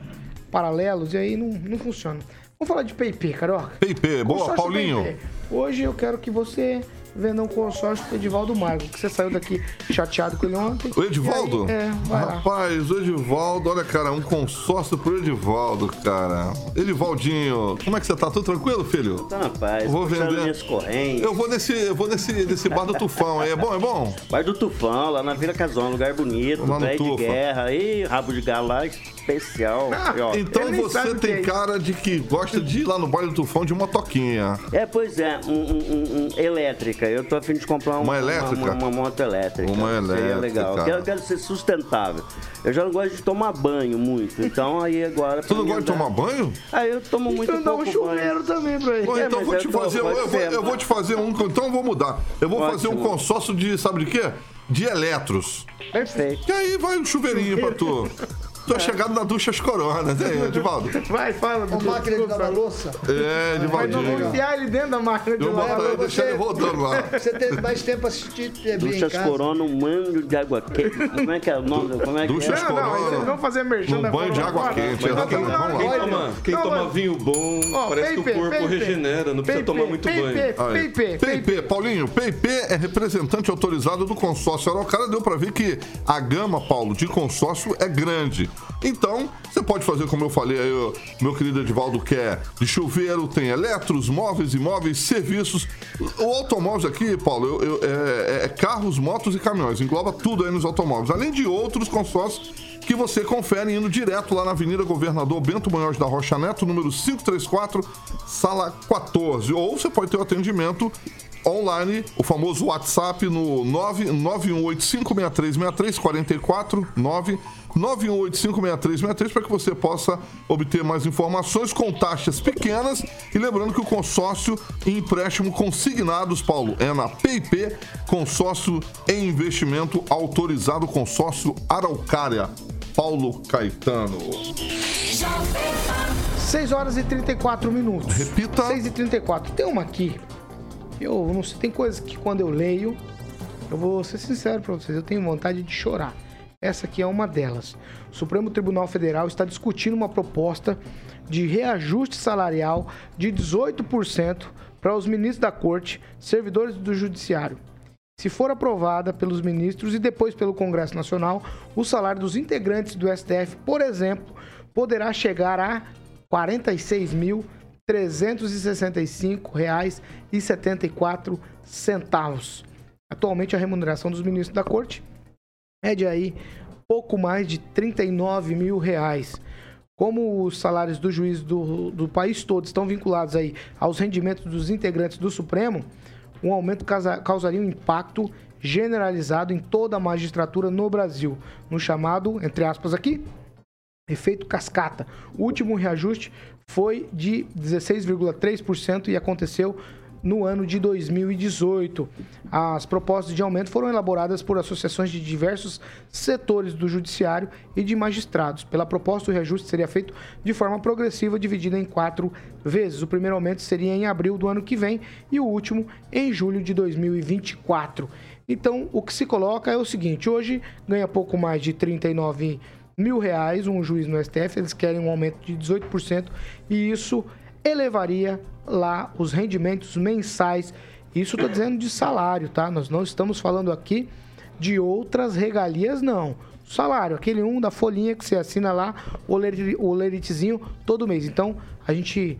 paralelos e aí não, não funciona. Vamos falar de PIP, Carioca. PIP, boa, Paulinho. Hoje eu quero que você venda um consórcio pro Edivaldo Margo, que você saiu daqui chateado com ele ontem. O Edivaldo? Aí, é, vai lá. Rapaz, o Edivaldo, olha, cara, um consórcio pro Edivaldo, cara. Edivaldinho, como é que você tá? Tudo tranquilo, filho? Tá na paz, Eu vou vender. minhas correntes. Eu vou nesse, eu vou nesse, nesse bar do Tufão aí. É bom, é bom? Bar do Tufão, lá na Vila Casão, lugar bonito, Lá no velho de guerra. E rabo de galo lá, especial. E, ó, Então você tem é cara de que gosta de ir lá no baile do Tufão de motoquinha. É, pois é, um, um- um- um elétrica. Eu tô a fim de comprar um- Uma elétrica? Uma, uma moto elétrica. Uma Seria elétrica. legal. Eu quero, eu quero ser sustentável. Eu já não gosto de tomar banho muito. Então aí agora. Você não gosta de tomar banho? Ah, eu tomo muito Então dá um chuveiro também pra ele. Bom, É, então mas vou é te fazer, um- eu, vou, ser, eu vou te fazer um, então eu vou mudar. Eu vou fazer um Ótimo. consórcio de, sabe de quê? De eletros. Perfeito. E aí vai um chuveirinho pra tu. Tu é chegado na ducha as coronas, hein, Edivaldo? Vai, fala. Uma máquina de lavar louça. É, vamos Edivaldinho. enfiar ele dentro da máquina de Eu lavar. boto aí, deixa ele voltando lá. Você tem mais tempo pra assistir TV casa. Corona, um mando de água quente. Como é que é o nome? Como é que Duchas é? Não, não, Corona. vocês vão fazer merchan Num da banho de água agora? quente, Vamos. Quem toma, quem não, toma vinho bom, parece que o corpo regenera, não precisa tomar muito banho. PIP, Paulinho, PIP é representante autorizado do consórcio Araucária. Deu pra ver que a gama, Paulo, de consórcio é grande. Então, você pode fazer, como eu falei aí, meu querido Edivaldo quer de chuveiro, tem eletros, móveis, imóveis, serviços. O automóveis aqui, Paulo, eu- eu- é, é carros, motos e caminhões. Engloba tudo aí nos automóveis. Além de outros consórcios que você confere indo direto lá na Avenida Governador Bento Munhoz da Rocha Neto, número 534, sala 14. Ou você pode ter o atendimento online, o famoso WhatsApp no 99185636344 991856363 para que você possa obter mais informações com taxas pequenas e lembrando que o consórcio em empréstimo consignados, Paulo, é na PIP, consórcio em investimento autorizado, consórcio Araucária. Paulo Caetano. 6 horas e 34 minutos. Repita. 6 e 34. Tem uma aqui. Eu não sei, tem coisas que quando eu leio, eu vou ser sincero pra vocês, eu tenho vontade de chorar. Essa aqui é uma delas. O Supremo Tribunal Federal está discutindo uma proposta de reajuste salarial de 18% para os ministros da Corte, servidores do Judiciário. Se for aprovada pelos ministros e depois pelo Congresso Nacional, o salário dos integrantes do STF, por exemplo, poderá chegar a R$ 46.365,74. Atualmente a remuneração dos ministros da Corte é de aí pouco mais de 39 mil reais. Como os salários dos juízes do, do país todo estão vinculados aí aos rendimentos dos integrantes do Supremo, um aumento causa- causaria um impacto generalizado em toda a magistratura no Brasil, no chamado, entre aspas aqui, efeito cascata. O último reajuste foi de 16,3% e aconteceu no ano de 2018. As propostas de aumento foram elaboradas por associações de diversos setores do judiciário e de magistrados. Pela proposta, o reajuste seria feito de forma progressiva, dividida em quatro vezes. O primeiro aumento seria em abril do ano que vem e o último em julho de 2024. Então, o que se coloca é o seguinte: hoje ganha pouco mais de 39 mil reais um juiz no STF, eles querem um aumento de 18% e isso elevaria lá os rendimentos mensais. Isso estou dizendo de salário, tá? Nós não estamos falando aqui de outras regalias, não. Salário, aquele um da folhinha que você assina lá, o leri- o leritezinho todo mês. Então, a gente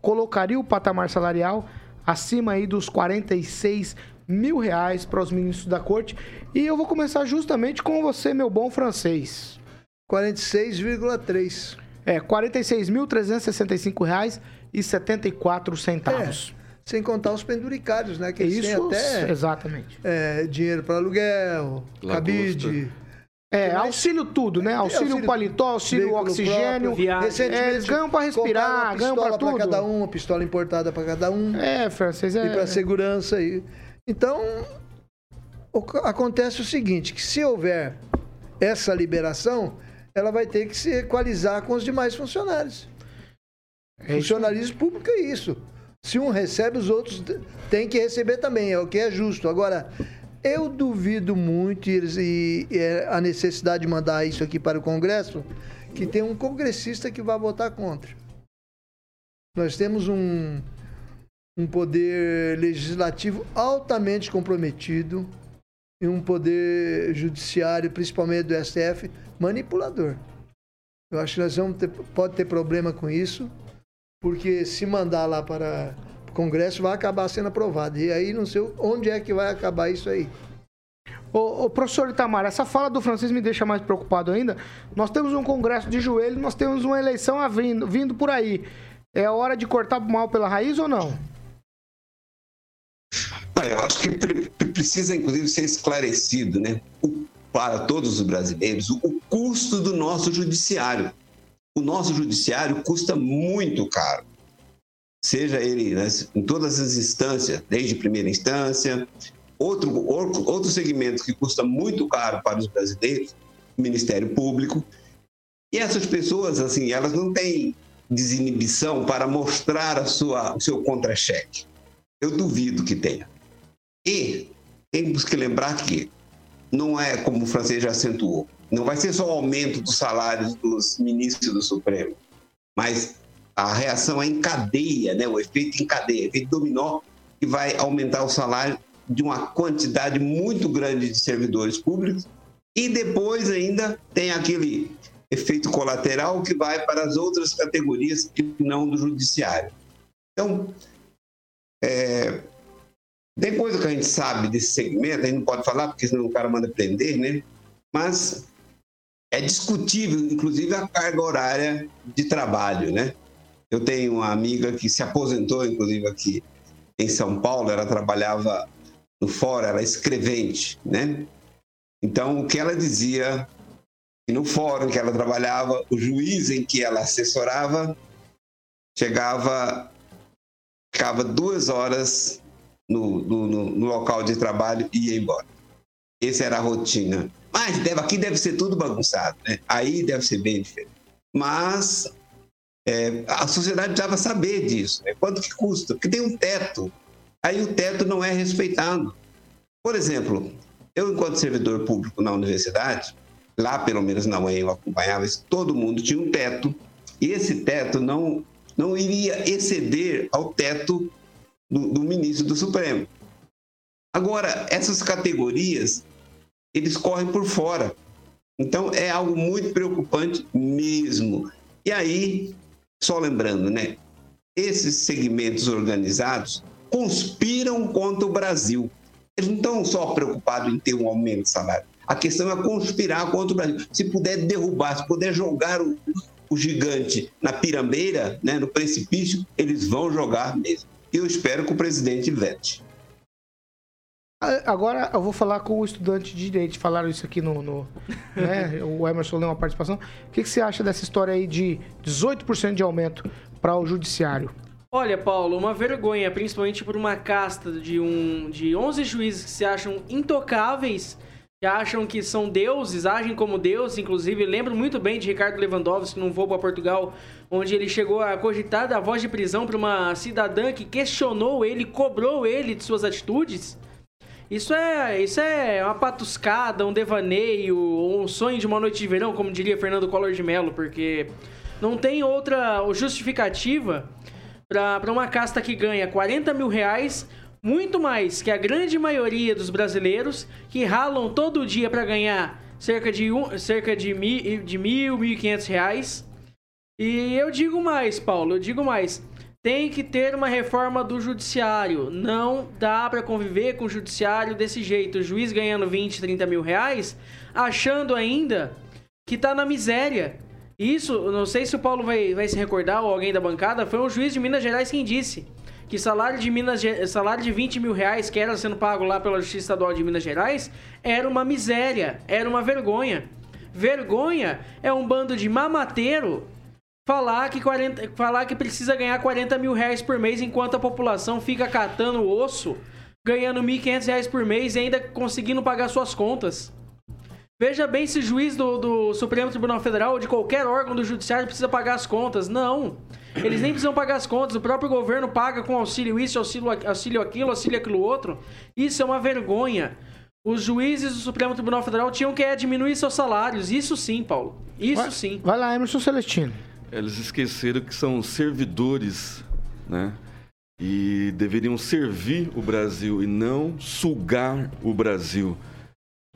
colocaria o patamar salarial acima aí dos 46 mil reais para os ministros da corte. E eu vou começar justamente com você, meu bom francês. 46,3. É, 46.365 reais e 74 centavos. sem contar os penduricários, né? Que eles têm Isso, até exatamente. é, dinheiro para aluguel, Lagosta. cabide. É, auxílio tudo, né? Auxílio, auxílio paletó, auxílio oxigênio. próprio. É, eles ganham pra respirar, ganham pra pistola tudo. cada um, uma pistola importada para cada um. É, francês, é. e para segurança. E... Então, acontece o seguinte, que se houver essa liberação, ela vai ter que se equalizar com os demais funcionários. É. Funcionalismo público é isso. Se um recebe, os outros têm que receber também, é o que é justo. Agora, eu duvido muito, e é a necessidade de mandar isso aqui para o Congresso, que tem um congressista que vai votar contra. Nós temos um, um poder legislativo altamente comprometido e um poder judiciário, principalmente do STF, manipulador. Eu acho que nós vamos ter, pode ter problema com isso, porque se mandar lá para o Congresso vai acabar sendo aprovado. E aí não sei onde é que vai acabar isso aí. Ô, ô, professor Itamar, essa fala do francês me deixa mais preocupado ainda. Nós temos um congresso de joelho, nós temos uma eleição a vindo, vindo por aí. É hora de cortar o mal pela raiz ou não? Eu acho que pre- pre- precisa, inclusive, ser esclarecido, né, o- para todos os brasileiros, o, custo do nosso judiciário. O nosso judiciário custa muito caro. Seja ele né, em todas as instâncias, desde primeira instância, outro, outro segmento que custa muito caro para os brasileiros, o Ministério Público. E essas pessoas, assim, elas não têm desinibição para mostrar a sua, o seu contra-cheque. Eu duvido que tenha. E temos que lembrar que não é como o francês já acentuou, não vai ser só o aumento dos salários dos ministros do Supremo, mas a reação é em cadeia, né? o efeito em cadeia, efeito dominó, que vai aumentar o salário de uma quantidade muito grande de servidores públicos e depois ainda tem aquele efeito colateral que vai para as outras categorias que não do judiciário. Então, é, tem coisa que a gente sabe desse segmento, a gente não pode falar porque senão o cara manda prender, né? Mas é discutível, inclusive, a carga horária de trabalho, né? Eu tenho uma amiga que se aposentou, inclusive, aqui em São Paulo, ela trabalhava no fórum, ela é escrevente, né? Então, o que ela dizia, que no fórum que ela trabalhava, o juiz em que ela assessorava chegava, ficava duas horas no, no, no- local de trabalho e ia embora. Essa era a rotina. Mas deve, aqui deve ser tudo bagunçado, né? Aí deve ser bem diferente. Mas é, a sociedade precisava saber disso. Né? Quanto que custa? Porque tem um teto. Aí o teto não é respeitado. Por exemplo, eu, enquanto servidor público na universidade, lá pelo menos na UEM eu acompanhava isso, todo mundo tinha um teto, e esse teto não, não iria exceder ao teto do, do ministro do Supremo. Agora, essas categorias, eles correm por fora. Então, é algo muito preocupante mesmo. E aí, só lembrando, né? Esses segmentos organizados conspiram contra o Brasil. Eles não estão só preocupados em ter um aumento de salário. A questão é conspirar contra o Brasil. Se puder derrubar, se puder jogar o, o gigante na pirambeira, né, no precipício, eles vão jogar mesmo. E eu espero que o presidente vete. A- Agora eu vou falar com o estudante de direito. Falaram isso aqui no. no né? O Emerson deu uma participação. O que, que você acha dessa história aí de 18% de aumento para o judiciário? Olha, Paulo, uma vergonha, principalmente por uma casta de, um, de 11 juízes que se acham intocáveis, que acham que são deuses, agem como deuses. Inclusive, lembro muito bem de Ricardo Lewandowski num voo para Portugal, onde ele chegou a cogitar da voz de prisão para uma cidadã que questionou ele, cobrou ele de suas atitudes. Isso é, isso é uma patuscada, um devaneio, um sonho de uma noite de verão, como diria Fernando Collor de Mello, porque não tem outra justificativa para uma casta que ganha 40 mil reais, muito mais que a grande maioria dos brasileiros que ralam todo dia para ganhar cerca de, um, cerca de, mi, de mil, mil e quinhentos reais. E eu digo mais, Paulo, eu digo mais. Tem que ter uma reforma do judiciário. Não dá para conviver com o judiciário desse jeito. O juiz ganhando 20, 30 mil reais, achando ainda que tá na miséria. Isso, não sei se o Paulo vai, vai se recordar ou alguém da bancada, foi um juiz de Minas Gerais quem disse que salário de, Minas, salário de 20 mil reais que era sendo pago lá pela Justiça Estadual de Minas Gerais era uma miséria, era uma vergonha. Vergonha é um bando de mamateiro falar que, 40, falar que precisa ganhar 40 mil reais por mês enquanto a população fica catando osso, ganhando 1.500 reais por mês e ainda conseguindo pagar suas contas. Veja bem se juiz do, do Supremo Tribunal Federal ou de qualquer órgão do Judiciário precisa pagar as contas. Não. Eles nem precisam pagar as contas. O próprio governo paga com auxílio isso, auxílio, auxílio aquilo, auxílio aquilo outro. Isso é uma vergonha. Os juízes do Supremo Tribunal Federal tinham que é, diminuir seus salários. Isso sim, Paulo. Isso Vai- sim. Vai lá, Emerson Celestino. Eles esqueceram que são servidores, né? E deveriam servir o Brasil e não sugar o Brasil.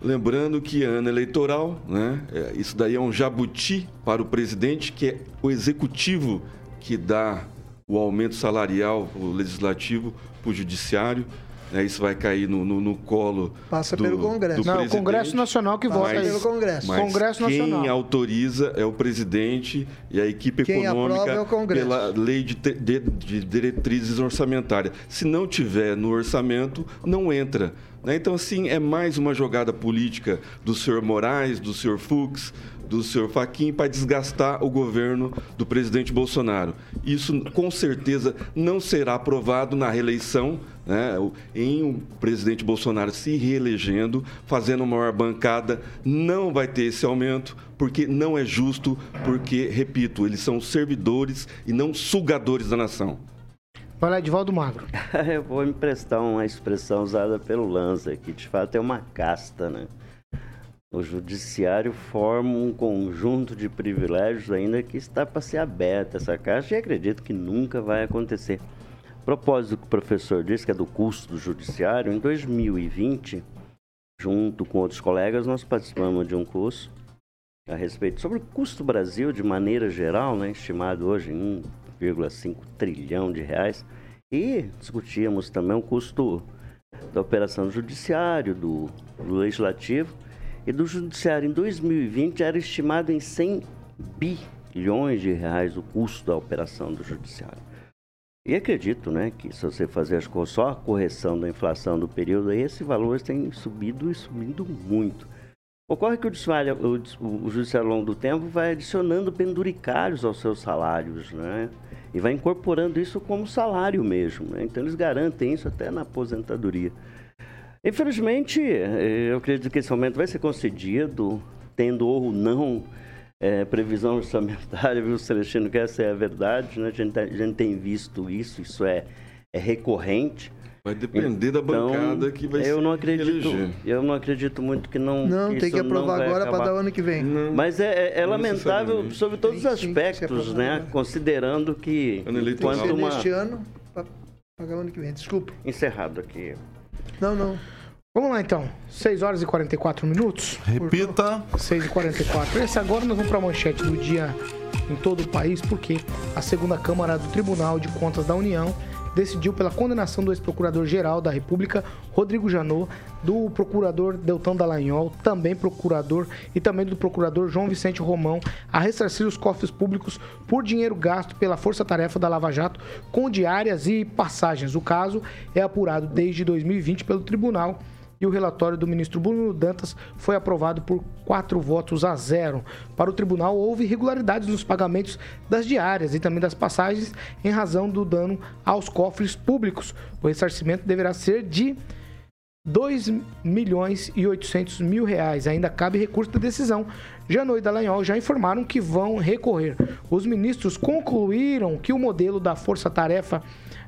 Lembrando que ano eleitoral, né? é, Isso daí é um jabuti para o presidente, que é o executivo que dá o aumento salarial, o legislativo, para o judiciário. né? Isso vai cair no, no- no colo Passa do, pelo Congresso. do Não, o presidente. Congresso Nacional que vota pelo isso. Congresso. Mas Congresso quem Nacional. autoriza é o presidente e a equipe Quem aprova econômica é o Congresso. pela lei de, de- de diretrizes orçamentárias. Se não tiver no orçamento, não entra. Né? Então, assim, é mais uma jogada política do senhor Moraes, do senhor Fux, do senhor Faquim para desgastar o governo do presidente Bolsonaro. Isso, com certeza, não será aprovado na reeleição, né? Em o presidente Bolsonaro se reelegendo, fazendo uma maior bancada, não vai ter esse aumento, porque não é justo, porque, repito, eles são servidores e não sugadores da nação. Vai lá, Edivaldo Magro. Eu vou emprestar uma expressão usada pelo Lanza, que de fato é uma casta, né? O judiciário forma um conjunto de privilégios ainda que está para ser aberta essa caixa e acredito que nunca vai acontecer. A propósito que o professor disse, que é do custo do judiciário, em 2020, junto com outros colegas, nós participamos de um curso a respeito sobre o custo Brasil de maneira geral, né, estimado hoje em 1,5 trilhão de reais, e discutíamos também o custo da operação do judiciário, do, do legislativo e do judiciário. Em 2020 era estimado em 100 bilhões de reais o custo da operação do judiciário. E acredito, né, que se você fazer as só a correção da inflação do período, aí, esse valor tem subido e subindo muito. Ocorre que o o, o judiciário ao longo do tempo vai adicionando penduricários aos seus salários, né? E vai incorporando isso como salário mesmo. né? Então eles garantem isso até na aposentadoria. Infelizmente, eh, eu acredito que esse aumento vai ser concedido, tendo ou não eh, previsão orçamentária, viu, Celestino? Que essa é a verdade, né? A gente, tá- a gente tem visto isso, isso é, é recorrente. Vai depender da bancada que vai eu não acredito, eleger. eu não acredito muito que não. Não, que tem que aprovar não agora para dar o ano que vem. Mas é, é- é Não lamentável sobre todos os aspectos, né? agora. Considerando que Ano eleitoral. Quanto ser uma neste ano para pagar o ano que vem. Desculpa. encerrado aqui. Não, não. Vamos lá então. 6 horas e 44 minutos. Repita. 6 e 44 Esse agora nós vamos para a manchete do dia em todo o país, porque a segunda Câmara do Tribunal de Contas da União decidiu pela condenação do ex-procurador-geral da República, Rodrigo Janot, do procurador Deltan Dallagnol, também procurador, e também do procurador João Vicente Romão, a ressarcir os cofres públicos por dinheiro gasto pela força-tarefa da Lava Jato com diárias e passagens. O caso é apurado desde 2020 pelo tribunal e o relatório do ministro Bruno Dantas foi aprovado por quatro votos a zero. Para o tribunal, houve irregularidades nos pagamentos das diárias e também das passagens em razão do dano aos cofres públicos. O ressarcimento deverá ser de 2 milhões e 800 mil reais. Ainda cabe recurso da decisão. Janot e Dallagnol já informaram que vão recorrer. Os ministros concluíram que o modelo da força-tarefa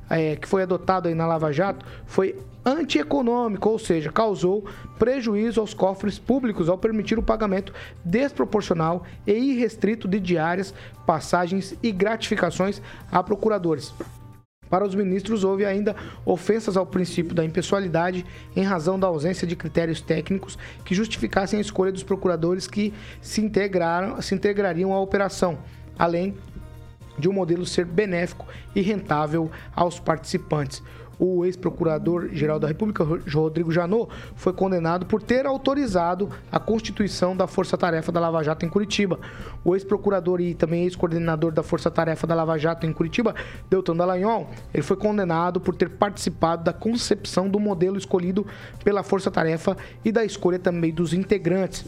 eh, que foi adotado aí na Lava Jato foi antieconômico, ou seja, causou prejuízo aos cofres públicos ao permitir o pagamento desproporcional e irrestrito de diárias, passagens e gratificações a procuradores. Para os ministros, houve ainda ofensas ao princípio da impessoalidade em razão da ausência de critérios técnicos que justificassem a escolha dos procuradores que se, integraram, se integrariam à operação, além de um modelo ser benéfico e rentável aos participantes. o ex-procurador-geral da República, Rodrigo Janot, foi condenado por ter autorizado a constituição da Força Tarefa da Lava Jato em Curitiba. O ex-procurador e também ex-coordenador da Força Tarefa da Lava Jato em Curitiba, Deltan Dallagnol, ele foi condenado por ter participado da concepção do modelo escolhido pela Força Tarefa e da escolha também dos integrantes.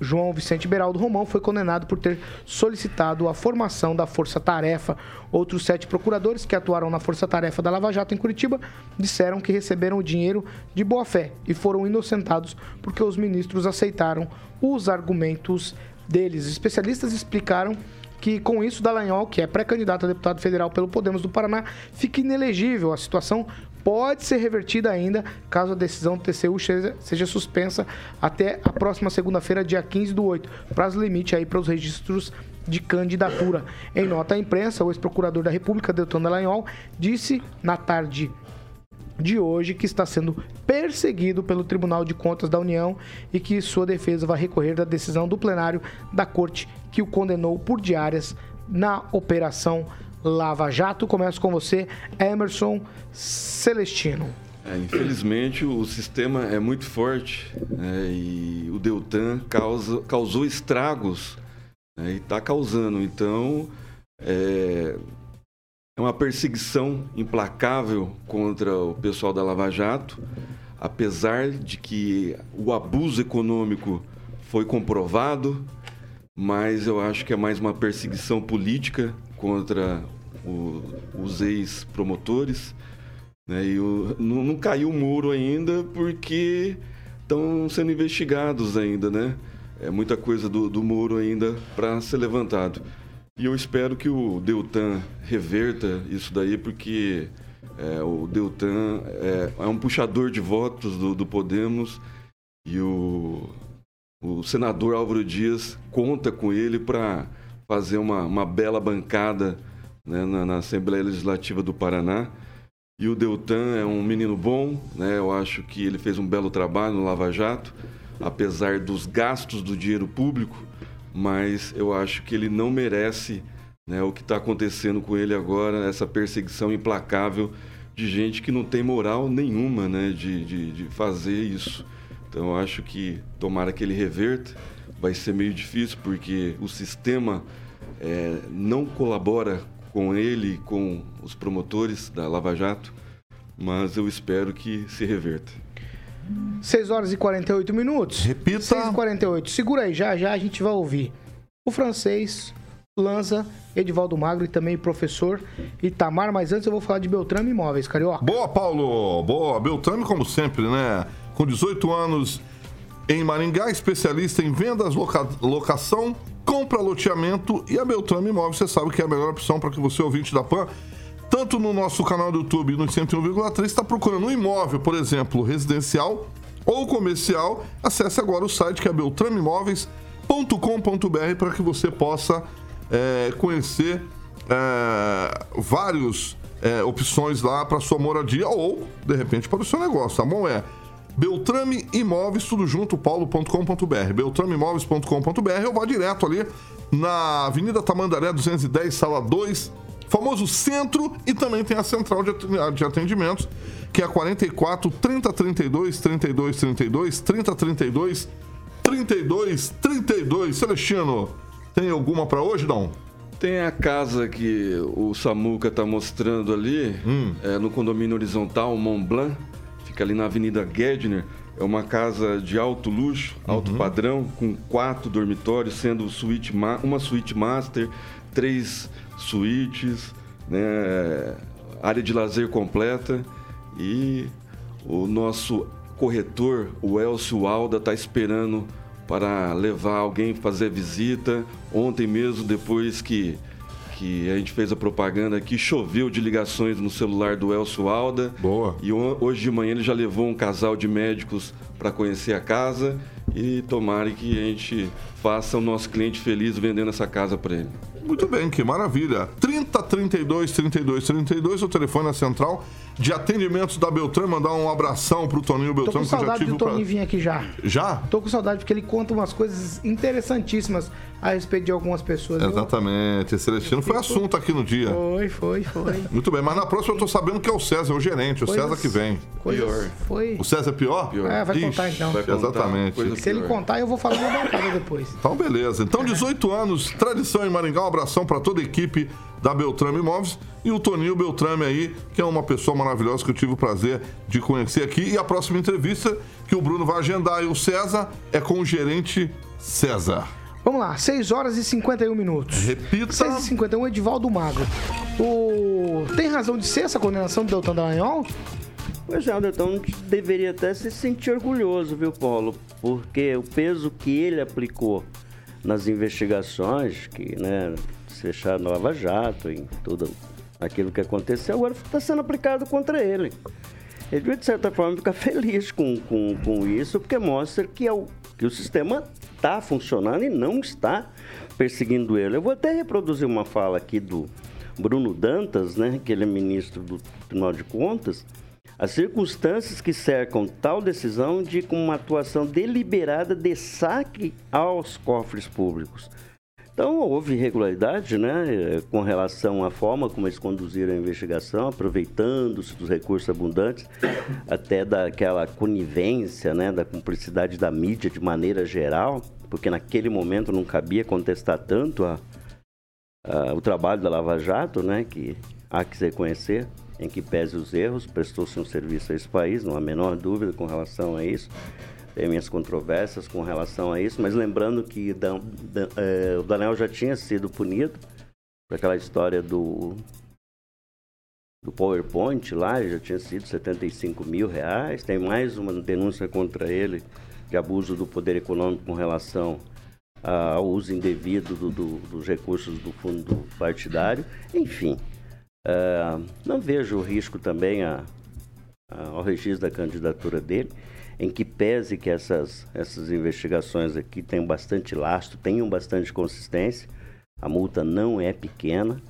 João Vicente Beraldo Romão foi condenado por ter solicitado a formação da Força Tarefa. Outros sete procuradores que atuaram na Força Tarefa da Lava Jato em Curitiba disseram que receberam o dinheiro de boa fé e foram inocentados porque os ministros aceitaram os argumentos deles. Especialistas explicaram que com isso Dallagnol, que é pré-candidato a deputado federal pelo Podemos do Paraná, fica inelegível. A situação pode ser revertida ainda caso a decisão do TCU seja suspensa até a próxima segunda-feira, dia 15 do 8. Prazo limite aí para os registros de candidatura. Em nota à imprensa, o ex-procurador da República, Deltan Dallagnol, disse na tarde de hoje que está sendo perseguido pelo Tribunal de Contas da União e que sua defesa vai recorrer da decisão do plenário da Corte que o condenou por diárias na Operação Lava Jato. Começo com você, Emerson Celestino. É, infelizmente o sistema é muito forte né, e o Deltan causa, causou estragos né, e está causando. Então é, é uma perseguição implacável contra o pessoal da Lava Jato, apesar de que o abuso econômico foi comprovado, mas eu acho que é mais uma perseguição política contra o, os ex-promotores. Né? E o, não, não, caiu o muro ainda porque estão sendo investigados ainda, né? É muita coisa do, do muro ainda para ser levantado. E eu espero que o Deltan reverta isso daí, porque é, o Deltan é, é, um puxador de votos do, do Podemos e o, o senador Álvaro Dias conta com ele para fazer uma, uma bela bancada né, na, na, Assembleia Legislativa do Paraná. E o Deltan é um menino bom, né? eu acho que ele fez um belo trabalho no Lava Jato, apesar dos gastos do dinheiro público, mas eu acho que ele não merece né, o que está acontecendo com ele agora, essa perseguição implacável de gente que não tem moral nenhuma né, de, de, de fazer isso. Então eu acho que tomara que ele reverta, vai ser meio difícil porque o sistema é, não colabora com ele, com os promotores da Lava Jato, mas eu espero que se reverta. 6 horas e 48 minutos. Repita. 6 e 48. Segura aí, já já a gente vai ouvir o francês, Lanza, Edivaldo Magro e também o professor Itamar. Mas antes eu vou falar de Beltrame Imóveis, Carioca. Boa, Paulo. Boa. Beltrame, como sempre, né? Com 18 anos em Maringá, especialista em vendas, loca... locação compra loteamento e a Beltrame Imóveis, você sabe que é a melhor opção para que você, ouvinte da PAN, tanto no nosso canal do YouTube no 101,3, está procurando um imóvel, por exemplo, residencial ou comercial, acesse agora o site que é beltrameimóveis.com.br para que você possa é, conhecer é, várias é, opções lá para sua moradia ou, de repente, para o seu negócio, tá bom? É Beltrame Imóveis, tudo junto, paulo.com.br. Beltrameimóveis.com.br ou vá direto ali na Avenida Tamandaré 210, sala 2, famoso centro, e também tem a central de atendimentos, que é a 44 30 32 32 32 30 32 32 32. Celestino, tem alguma para hoje, não? Tem a casa que o Samuca está mostrando ali, hum. é, no condomínio horizontal Mont Blanc fica ali na Avenida Gedner. É uma casa de alto luxo, alto uhum. padrão, com quatro dormitórios, sendo suíte uma suíte master, três suítes, né, área de lazer completa. E o nosso corretor, o Elcio Alda, está esperando para levar alguém fazer visita. Ontem mesmo, depois que que a gente fez a propaganda aqui, choveu de ligações no celular do Elcio Alda. Boa. E hoje de manhã ele já levou um casal de médicos para conhecer a casa e tomara que a gente faça o nosso cliente feliz vendendo essa casa para ele. Muito bem, que maravilha. 30 32 32 32, o telefone é central de atendimentos da Beltrame. Mandar um abração pro Toninho Tô Beltrame, com que eu já saudade tive do o pra- Toninho vir aqui já. Já? Tô com saudade porque ele conta umas coisas interessantíssimas a respeito de algumas pessoas. Exatamente. Esse Celestino foi assunto aqui no dia. Foi, foi, foi. Muito bem, mas na próxima eu tô sabendo que é o César, o gerente, o Coisas- César que vem. Coisas- Foi. O César é pior? É, vai contar então. vai contar Exatamente. Se ele contar, eu vou falar na bancada depois. Então, beleza. Então, 18 anos, tradição em Maringá. Um abração para toda a equipe da Beltrame Imóveis e o Toninho Beltrame aí, que é uma pessoa maravilhosa que eu tive o prazer de conhecer aqui. E a próxima entrevista que o Bruno vai agendar e o César é com o gerente César. Vamos lá, 6 horas e 51 minutos. Repita. 6 e 51, Edivaldo Magro. O... Tem razão de ser essa condenação do Deltan Dallagnol? Pois é, o Deltão deveria até se sentir orgulhoso, viu, Paulo? Porque o peso que ele aplicou nas investigações, que, né, no Lava Jato, em tudo aquilo que aconteceu, agora está sendo aplicado contra ele. Ele devia, de certa forma, ficar feliz com, com, com isso, porque mostra que, é o, que o sistema está funcionando e não está perseguindo ele. Eu vou até reproduzir uma fala aqui do Bruno Dantas, né, que ele é ministro do Tribunal de Contas, as circunstâncias que cercam tal decisão indicam uma atuação deliberada de saque aos cofres públicos. Então, houve irregularidade né, eh, com relação à forma como eles conduziram a investigação, aproveitando-se dos recursos abundantes, até daquela conivência, né, da cumplicidade da mídia de maneira geral, porque naquele momento não cabia contestar tanto a, a- o trabalho da Lava Jato, né, que há que se reconhecer, em que pese os erros, prestou-se um serviço a esse país, não há a menor dúvida com relação a isso. Tem minhas controvérsias com relação a isso, mas lembrando que Dan- Dan- eh, o Daniel já tinha sido punido por aquela história do, do PowerPoint lá, já tinha sido 75 mil reais. Tem mais uma denúncia contra ele de abuso do poder econômico com relação ao uso indevido do- do- dos recursos do fundo partidário. Enfim, ah, não vejo risco também a- a- ao registro da candidatura dele, em que pese que essas, essas investigações aqui tenham bastante lastro, tenham bastante consistência, a multa não é pequena.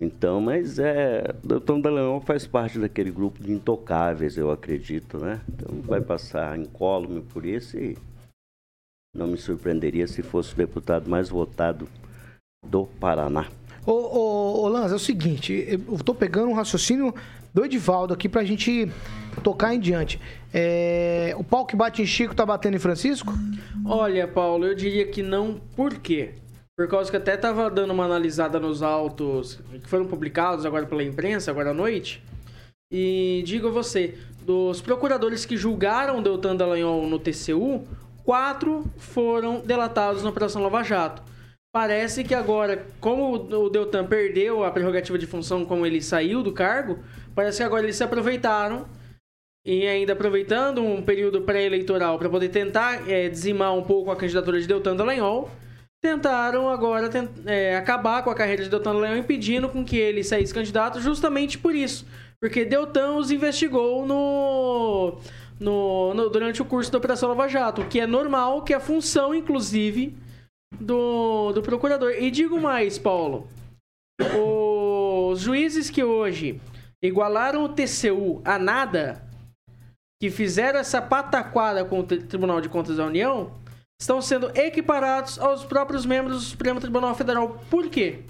Então, mas é. O Doutor Daleão faz parte daquele grupo de intocáveis, eu acredito, né? Então vai passar incólume por isso e não me surpreenderia se fosse o deputado mais votado do Paraná. Ô, ô, ô é o seguinte, eu tô pegando um raciocínio do Edivaldo aqui pra gente tocar em diante. É, o pau que bate em Chico tá batendo em Francisco? Olha, Paulo, eu diria que não. Por quê? Por causa que até tava dando uma analisada nos autos que foram publicados agora pela imprensa, agora à noite. E digo a você, dos procuradores que julgaram Deltan Dallagnol no TCU, quatro foram delatados na Operação Lava Jato. Parece que agora, como o Deltan perdeu a prerrogativa de função, como ele saiu do cargo, parece que agora eles se aproveitaram e ainda aproveitando um período pré-eleitoral para poder tentar eh, dizimar um pouco a candidatura de Deltan Dallagnol, tentaram agora ten- eh, acabar com a carreira de Deltan Dallagnol, impedindo com que ele saísse candidato justamente por isso. Porque Deltan os investigou no, no- no- durante o curso da Operação Lava Jato, o que é normal, que é a função, inclusive, do, do procurador. E digo mais, Paulo, os juízes que hoje igualaram o TCU a nada, que fizeram essa pataquada com o Tri- Tribunal de Contas da União, estão sendo equiparados aos próprios membros do Supremo Tribunal Federal. Por quê?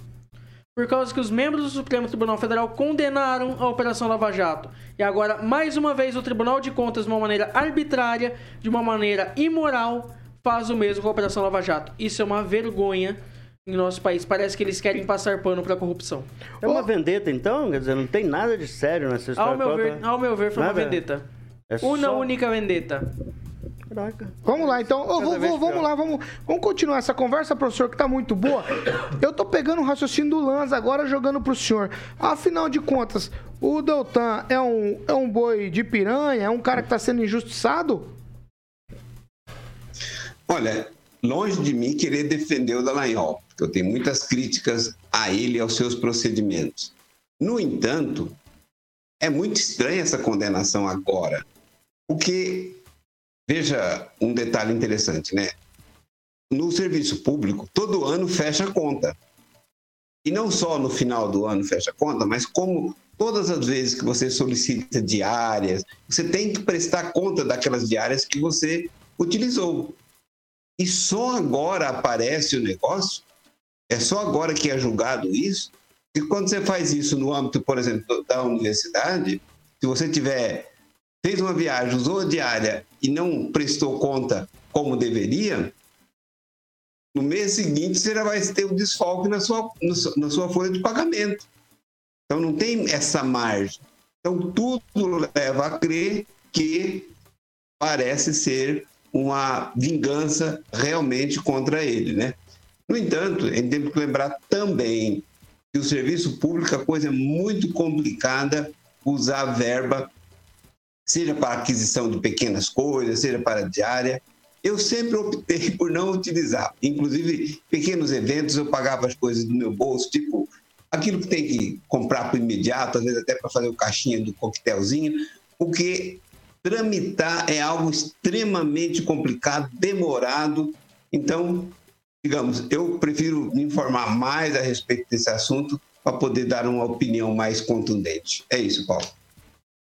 Por causa que os membros do Supremo Tribunal Federal condenaram a Operação Lava Jato. E agora, mais uma vez, o Tribunal de Contas, de uma maneira arbitrária, de uma maneira imoral, faz o mesmo com a Operação Lava Jato. Isso é uma vergonha em nosso país. Parece que eles querem passar pano para a corrupção. É uma vendetta, então? Quer dizer, não tem nada de sério nessa história Ao meu, toda? ver, ao meu ver, foi uma Nada? vendetta. É Uma só- única vendetta. Caraca. Vamos lá, então. Ô, vou- vou- vamos lá, vamos, vamos continuar essa conversa, professor, que tá muito boa. Eu tô pegando o raciocínio do Lanza agora jogando pro senhor. Afinal de contas, o Deltan é um, é um boi de piranha? É um cara que tá sendo injustiçado? Olha, longe de mim querer defender o Dallagnol, porque eu tenho muitas críticas a ele e aos seus procedimentos. No entanto, é muito estranha essa condenação agora, porque, veja um detalhe interessante, né? No serviço público, todo ano fecha a conta. e não só no final do ano fecha a conta, mas como todas as vezes que você solicita diárias, você tem que prestar conta daquelas diárias que você utilizou. E só agora aparece o negócio, é só agora que é julgado isso, e quando você faz isso no âmbito, por exemplo, da universidade, se você tiver fez uma viagem, usou a diária e não prestou conta como deveria, no mês seguinte você já vai ter um desfalque na sua, na sua folha de pagamento. Então não tem essa margem. Então tudo leva a crer que parece ser uma vingança realmente contra ele, né? No entanto, a gente tem que lembrar também que o serviço público é coisa muito complicada usar verba, seja para aquisição de pequenas coisas, seja para diária. Eu sempre optei por não utilizar. Inclusive, pequenos eventos eu pagava as coisas do meu bolso, tipo aquilo que tem que comprar para o imediato, às vezes até para fazer o caixinha do coquetelzinho, porque tramitar é algo extremamente complicado, demorado. Então, digamos, eu prefiro me informar mais a respeito desse assunto para poder dar uma opinião mais contundente. É isso, Paulo.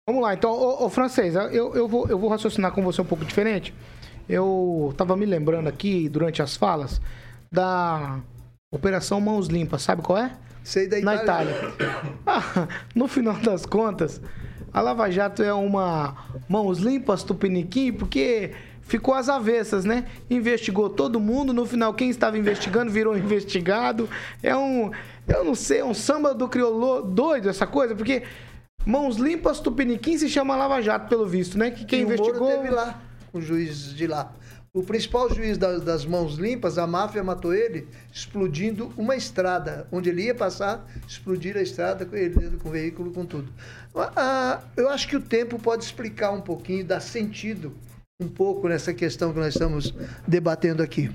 Vamos lá, então, ô, ô francês, eu, eu, vou, eu vou raciocinar com você um pouco diferente. Eu estava me lembrando aqui, durante as falas, da Operação Mãos Limpas, sabe qual é? Sei da Na Itália. Itália. Ah, no final das contas, a Lava Jato é uma mãos limpas, tupiniquim, porque ficou às avessas, né? Investigou todo mundo, no final quem estava investigando virou investigado. É um, eu não sei, é um samba do crioulo doido essa coisa, porque mãos limpas, tupiniquim se chama Lava Jato, pelo visto, né? Que quem E investigou... teve lá, o juiz de lá. O principal juiz das, das mãos limpas, a máfia matou ele explodindo uma estrada. Onde ele ia passar, explodir a estrada com ele, com o veículo, com tudo. Ah, eu acho que o tempo pode explicar um pouquinho, dar sentido um pouco nessa questão que nós estamos debatendo aqui.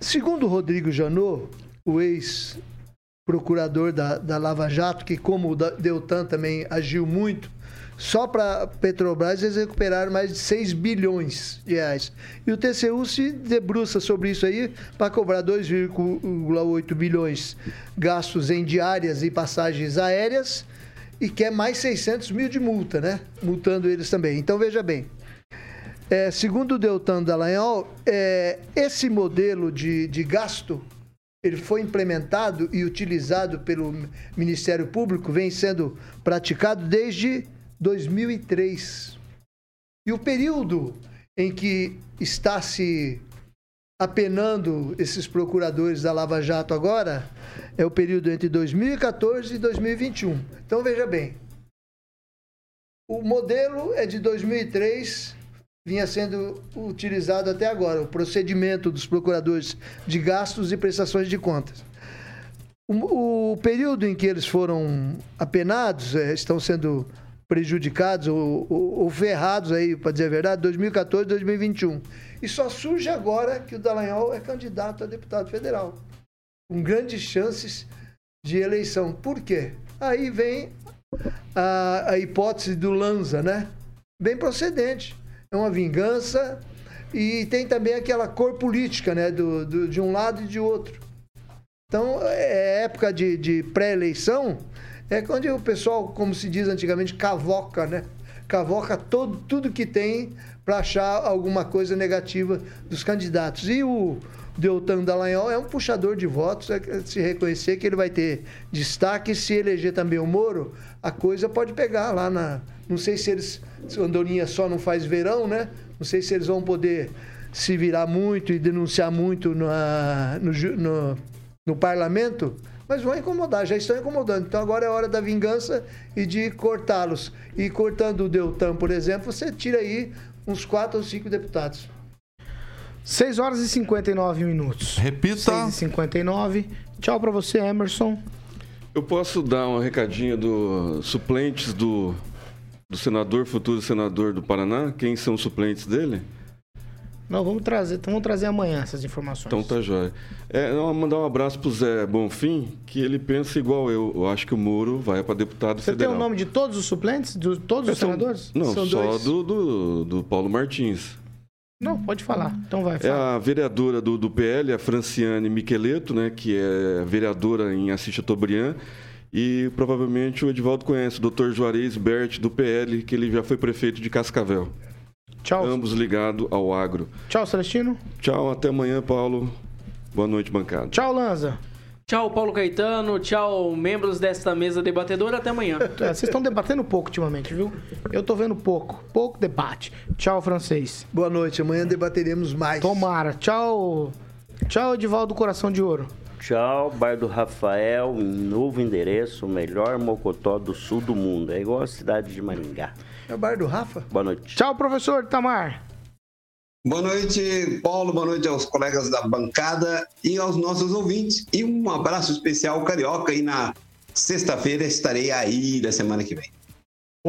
Segundo Rodrigo Janot, o ex-procurador da, da Lava Jato, que como o Deltan também agiu muito, só para Petrobras eles recuperaram mais de 6 bilhões de reais. E o TCU se debruça sobre isso aí para cobrar 2,8 bilhões gastos em diárias e passagens aéreas e quer mais 600 mil de multa, né? Multando eles também. Então veja bem, é, segundo o Deltan Dallagnol, é, esse modelo de, de gasto ele foi implementado e utilizado pelo Ministério Público, vem sendo praticado desde 2003. E o período em que está se apenando esses procuradores da Lava Jato agora é o período entre 2014 e 2021. Então veja bem, o modelo é de 2003, vinha sendo utilizado até agora, o procedimento dos procuradores de gastos e prestações de contas. O, o período em que eles foram apenados, eh, estão sendo prejudicados ou, ou, ou ferrados aí, para dizer a verdade, 2014 2021. E só surge agora que o Dallagnol é candidato a deputado federal, com grandes chances de eleição. Por quê? Aí vem a, a hipótese do Lanza, né? Bem procedente. É uma vingança e tem também aquela cor política, né? Do, do- de um lado e de outro. Então, é época de, de pré-eleição, é quando o pessoal, como se diz antigamente, cavoca, né? Cavoca todo, tudo que tem para achar alguma coisa negativa dos candidatos. E o Deltan Dallagnol é um puxador de votos, é se reconhecer que ele vai ter destaque. Se eleger também o Moro, a coisa pode pegar lá na. Não sei se eles. Se Andorinha só não faz verão, né? Não sei se eles vão poder se virar muito e denunciar muito na, no, no, no parlamento, mas vão incomodar, já estão incomodando. Então agora é hora da vingança e de cortá-los. E cortando o Deltan, por exemplo, você tira aí uns quatro ou cinco deputados. 6 horas e 59 minutos. Repita. 6 e 59. Tchau pra você, Emerson. Eu posso dar um recadinho dos suplentes do, do senador, futuro senador do Paraná? Quem são os suplentes dele? Não, vamos trazer, então vamos trazer amanhã essas informações. Então tá jóia. É, mandar um abraço pro Zé Bonfim, que ele pensa igual eu. Eu acho que o Moro vai para deputado Você federal. tem o nome de todos os suplentes? De todos os São- senadores? Não, São só do, do, do Paulo Martins. Não, pode falar. Então vai. É Fala. a vereadora do, do PL, a Franciane Micheleto, né, que é vereadora em Assis Chateaubriand. E provavelmente o Edivaldo conhece o Dr. Juarez Bert, do PL, que ele já foi prefeito de Cascavel. Tchau. Ambos ligados ao agro. Tchau, Celestino. Tchau, até amanhã, Paulo. Boa noite, bancada. Tchau, Lanza. Tchau, Paulo Caetano. Tchau, membros desta mesa debatedora. Até amanhã. É, Vocês estão debatendo pouco ultimamente, viu? Eu tô vendo pouco. Pouco debate. Tchau, francês. Boa noite. Amanhã debateremos mais. Tomara. Tchau. Tchau, Edivaldo Coração de Ouro. Tchau, Bar do Rafael, novo endereço, o melhor mocotó do sul do mundo. É igual a cidade de Maringá. É o bar do Rafa? Boa noite. Tchau, professor Tamar. Boa noite, Paulo. Boa noite aos colegas da bancada e aos nossos ouvintes. E um abraço especial Carioca. E na sexta-feira estarei aí da semana que vem.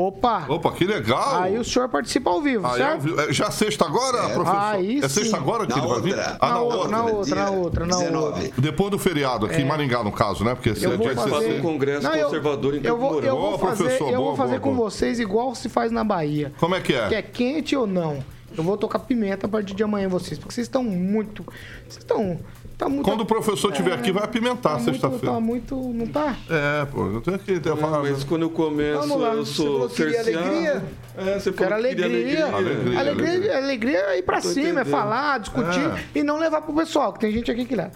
Opa. Opa, que legal. Aí o senhor participa ao vivo, Aí, certo? É, já sexta agora, É. professor? Aí é sexta sim. agora que Na ele vai vir? outra. Ah, na, na outra, outra. na outra, na outra, na 19. outra. Depois do feriado, aqui em Maringá, no caso, né? Porque É. Eu vou dia fazer- Faz um 16. congresso Não, eu- conservador em Eu Campo vou, eu Mourão. vou Ô, fazer, professor, eu vou fazer boa, com boa. vocês igual se faz na Bahia. Como é que é? Que é quente ou não. Eu vou tocar pimenta a partir de amanhã vocês, porque vocês estão muito. Vocês estão. Tá muito Quando o professor estiver aqui, vai apimentar tá sexta-feira. tá muito. Não tá? É, pô, eu tenho que ter Ah, mas quando eu começo, Vamos lá. eu sou cerceado. alegria? É, você Quero falou que queria alegria. Alegria, Alegria, alegria é ir pra Tô cima, é entendendo. falar, discutir e não levar pro pessoal, que tem gente aqui que leva.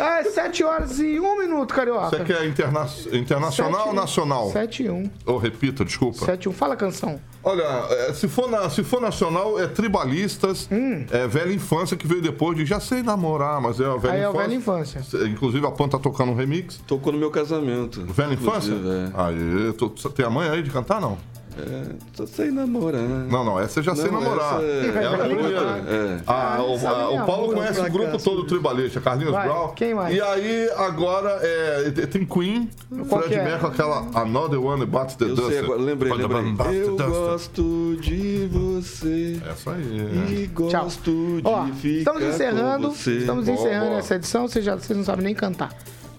Ah, é 7 horas e 1 minuto, carioca. Você quer interna internacional Sete- ou nacional? 7 e 1. Ou repita, desculpa. 7 e 1. Fala a canção. Olha, é, se for, na, se for nacional, é tribalistas, Hum. é velha infância que veio depois de já sei namorar, mas é a velha Aí infância. velha infância. Inclusive a Pan tá tocando um remix. Tocou no meu casamento. Velha infância? É. Aí, tô- tem a mãe aí de cantar, não? É, tô sem namorar. Não, não, essa eu já sei Não, namorar. essa É, a primeira. É. Ah, o, sabe a- o Paulo conhece o grupo cá, todo tribalista, Carlinhos Vai, Brown. quem mais? E aí, agora, é, tem Queen, Qual Fred que é? Mercury, aquela Another One Bats the Eu Dust. sei agora, lembrei, lembrei. Eu gosto de você. Essa aí. E Tchau. gosto de Ó, ficar estamos encerrando. com você. Estamos Boa, encerrando boa. essa edição. Vocês, já, vocês não sabem nem cantar.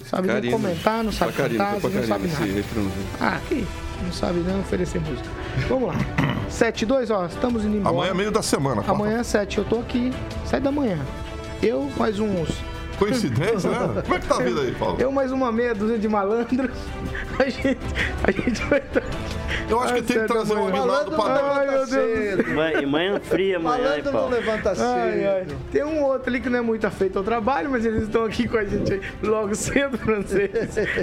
Sabem nem comentar, não carinho, cantar, não esse nada. Ah, aqui. Não sabe nem oferecer música. Vamos lá. 7 e 2, ó. Estamos indo embora. Amanhã é meio da semana, Amanhã é 7. Eu tô aqui. 7 da manhã. Eu mais uns. Coincidência, né? Como é que tá a vida aí, Paulo? Eu mais uma meia dúzia de malandros. A gente, a gente vai estar. Eu acho que tem que trazer um Ai, meu levanta Deus. cedo. Manhã, manhã fria amanhã, hein, Malandro não levanta Ai, ai. cedo. Tem um outro ali que não é muito afeito ao trabalho, mas eles estão aqui com a gente aí logo cedo, francês.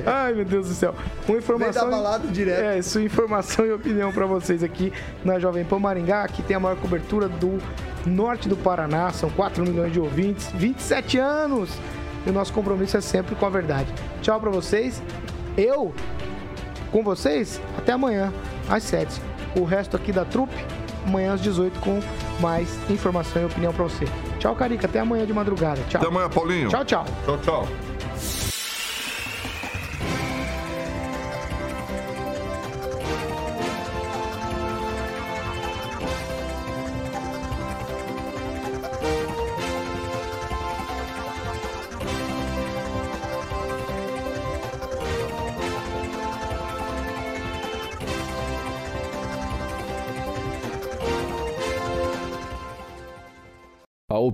Ai, meu Deus do céu. Com Vem informação. da balada direto. É, sua informação e opinião pra vocês aqui na Jovem Pan Maringá, que tem a maior cobertura do norte do Paraná, são 4 milhões de ouvintes, 27 anos. E o nosso compromisso é sempre com a verdade. Tchau pra vocês. Eu com vocês até amanhã às 7. O resto aqui da trupe amanhã às 18 com mais informação e opinião pra você. Tchau, Carica, até amanhã de madrugada. Tchau. Até amanhã, Paulinho. Tchau, tchau. Tchau, tchau.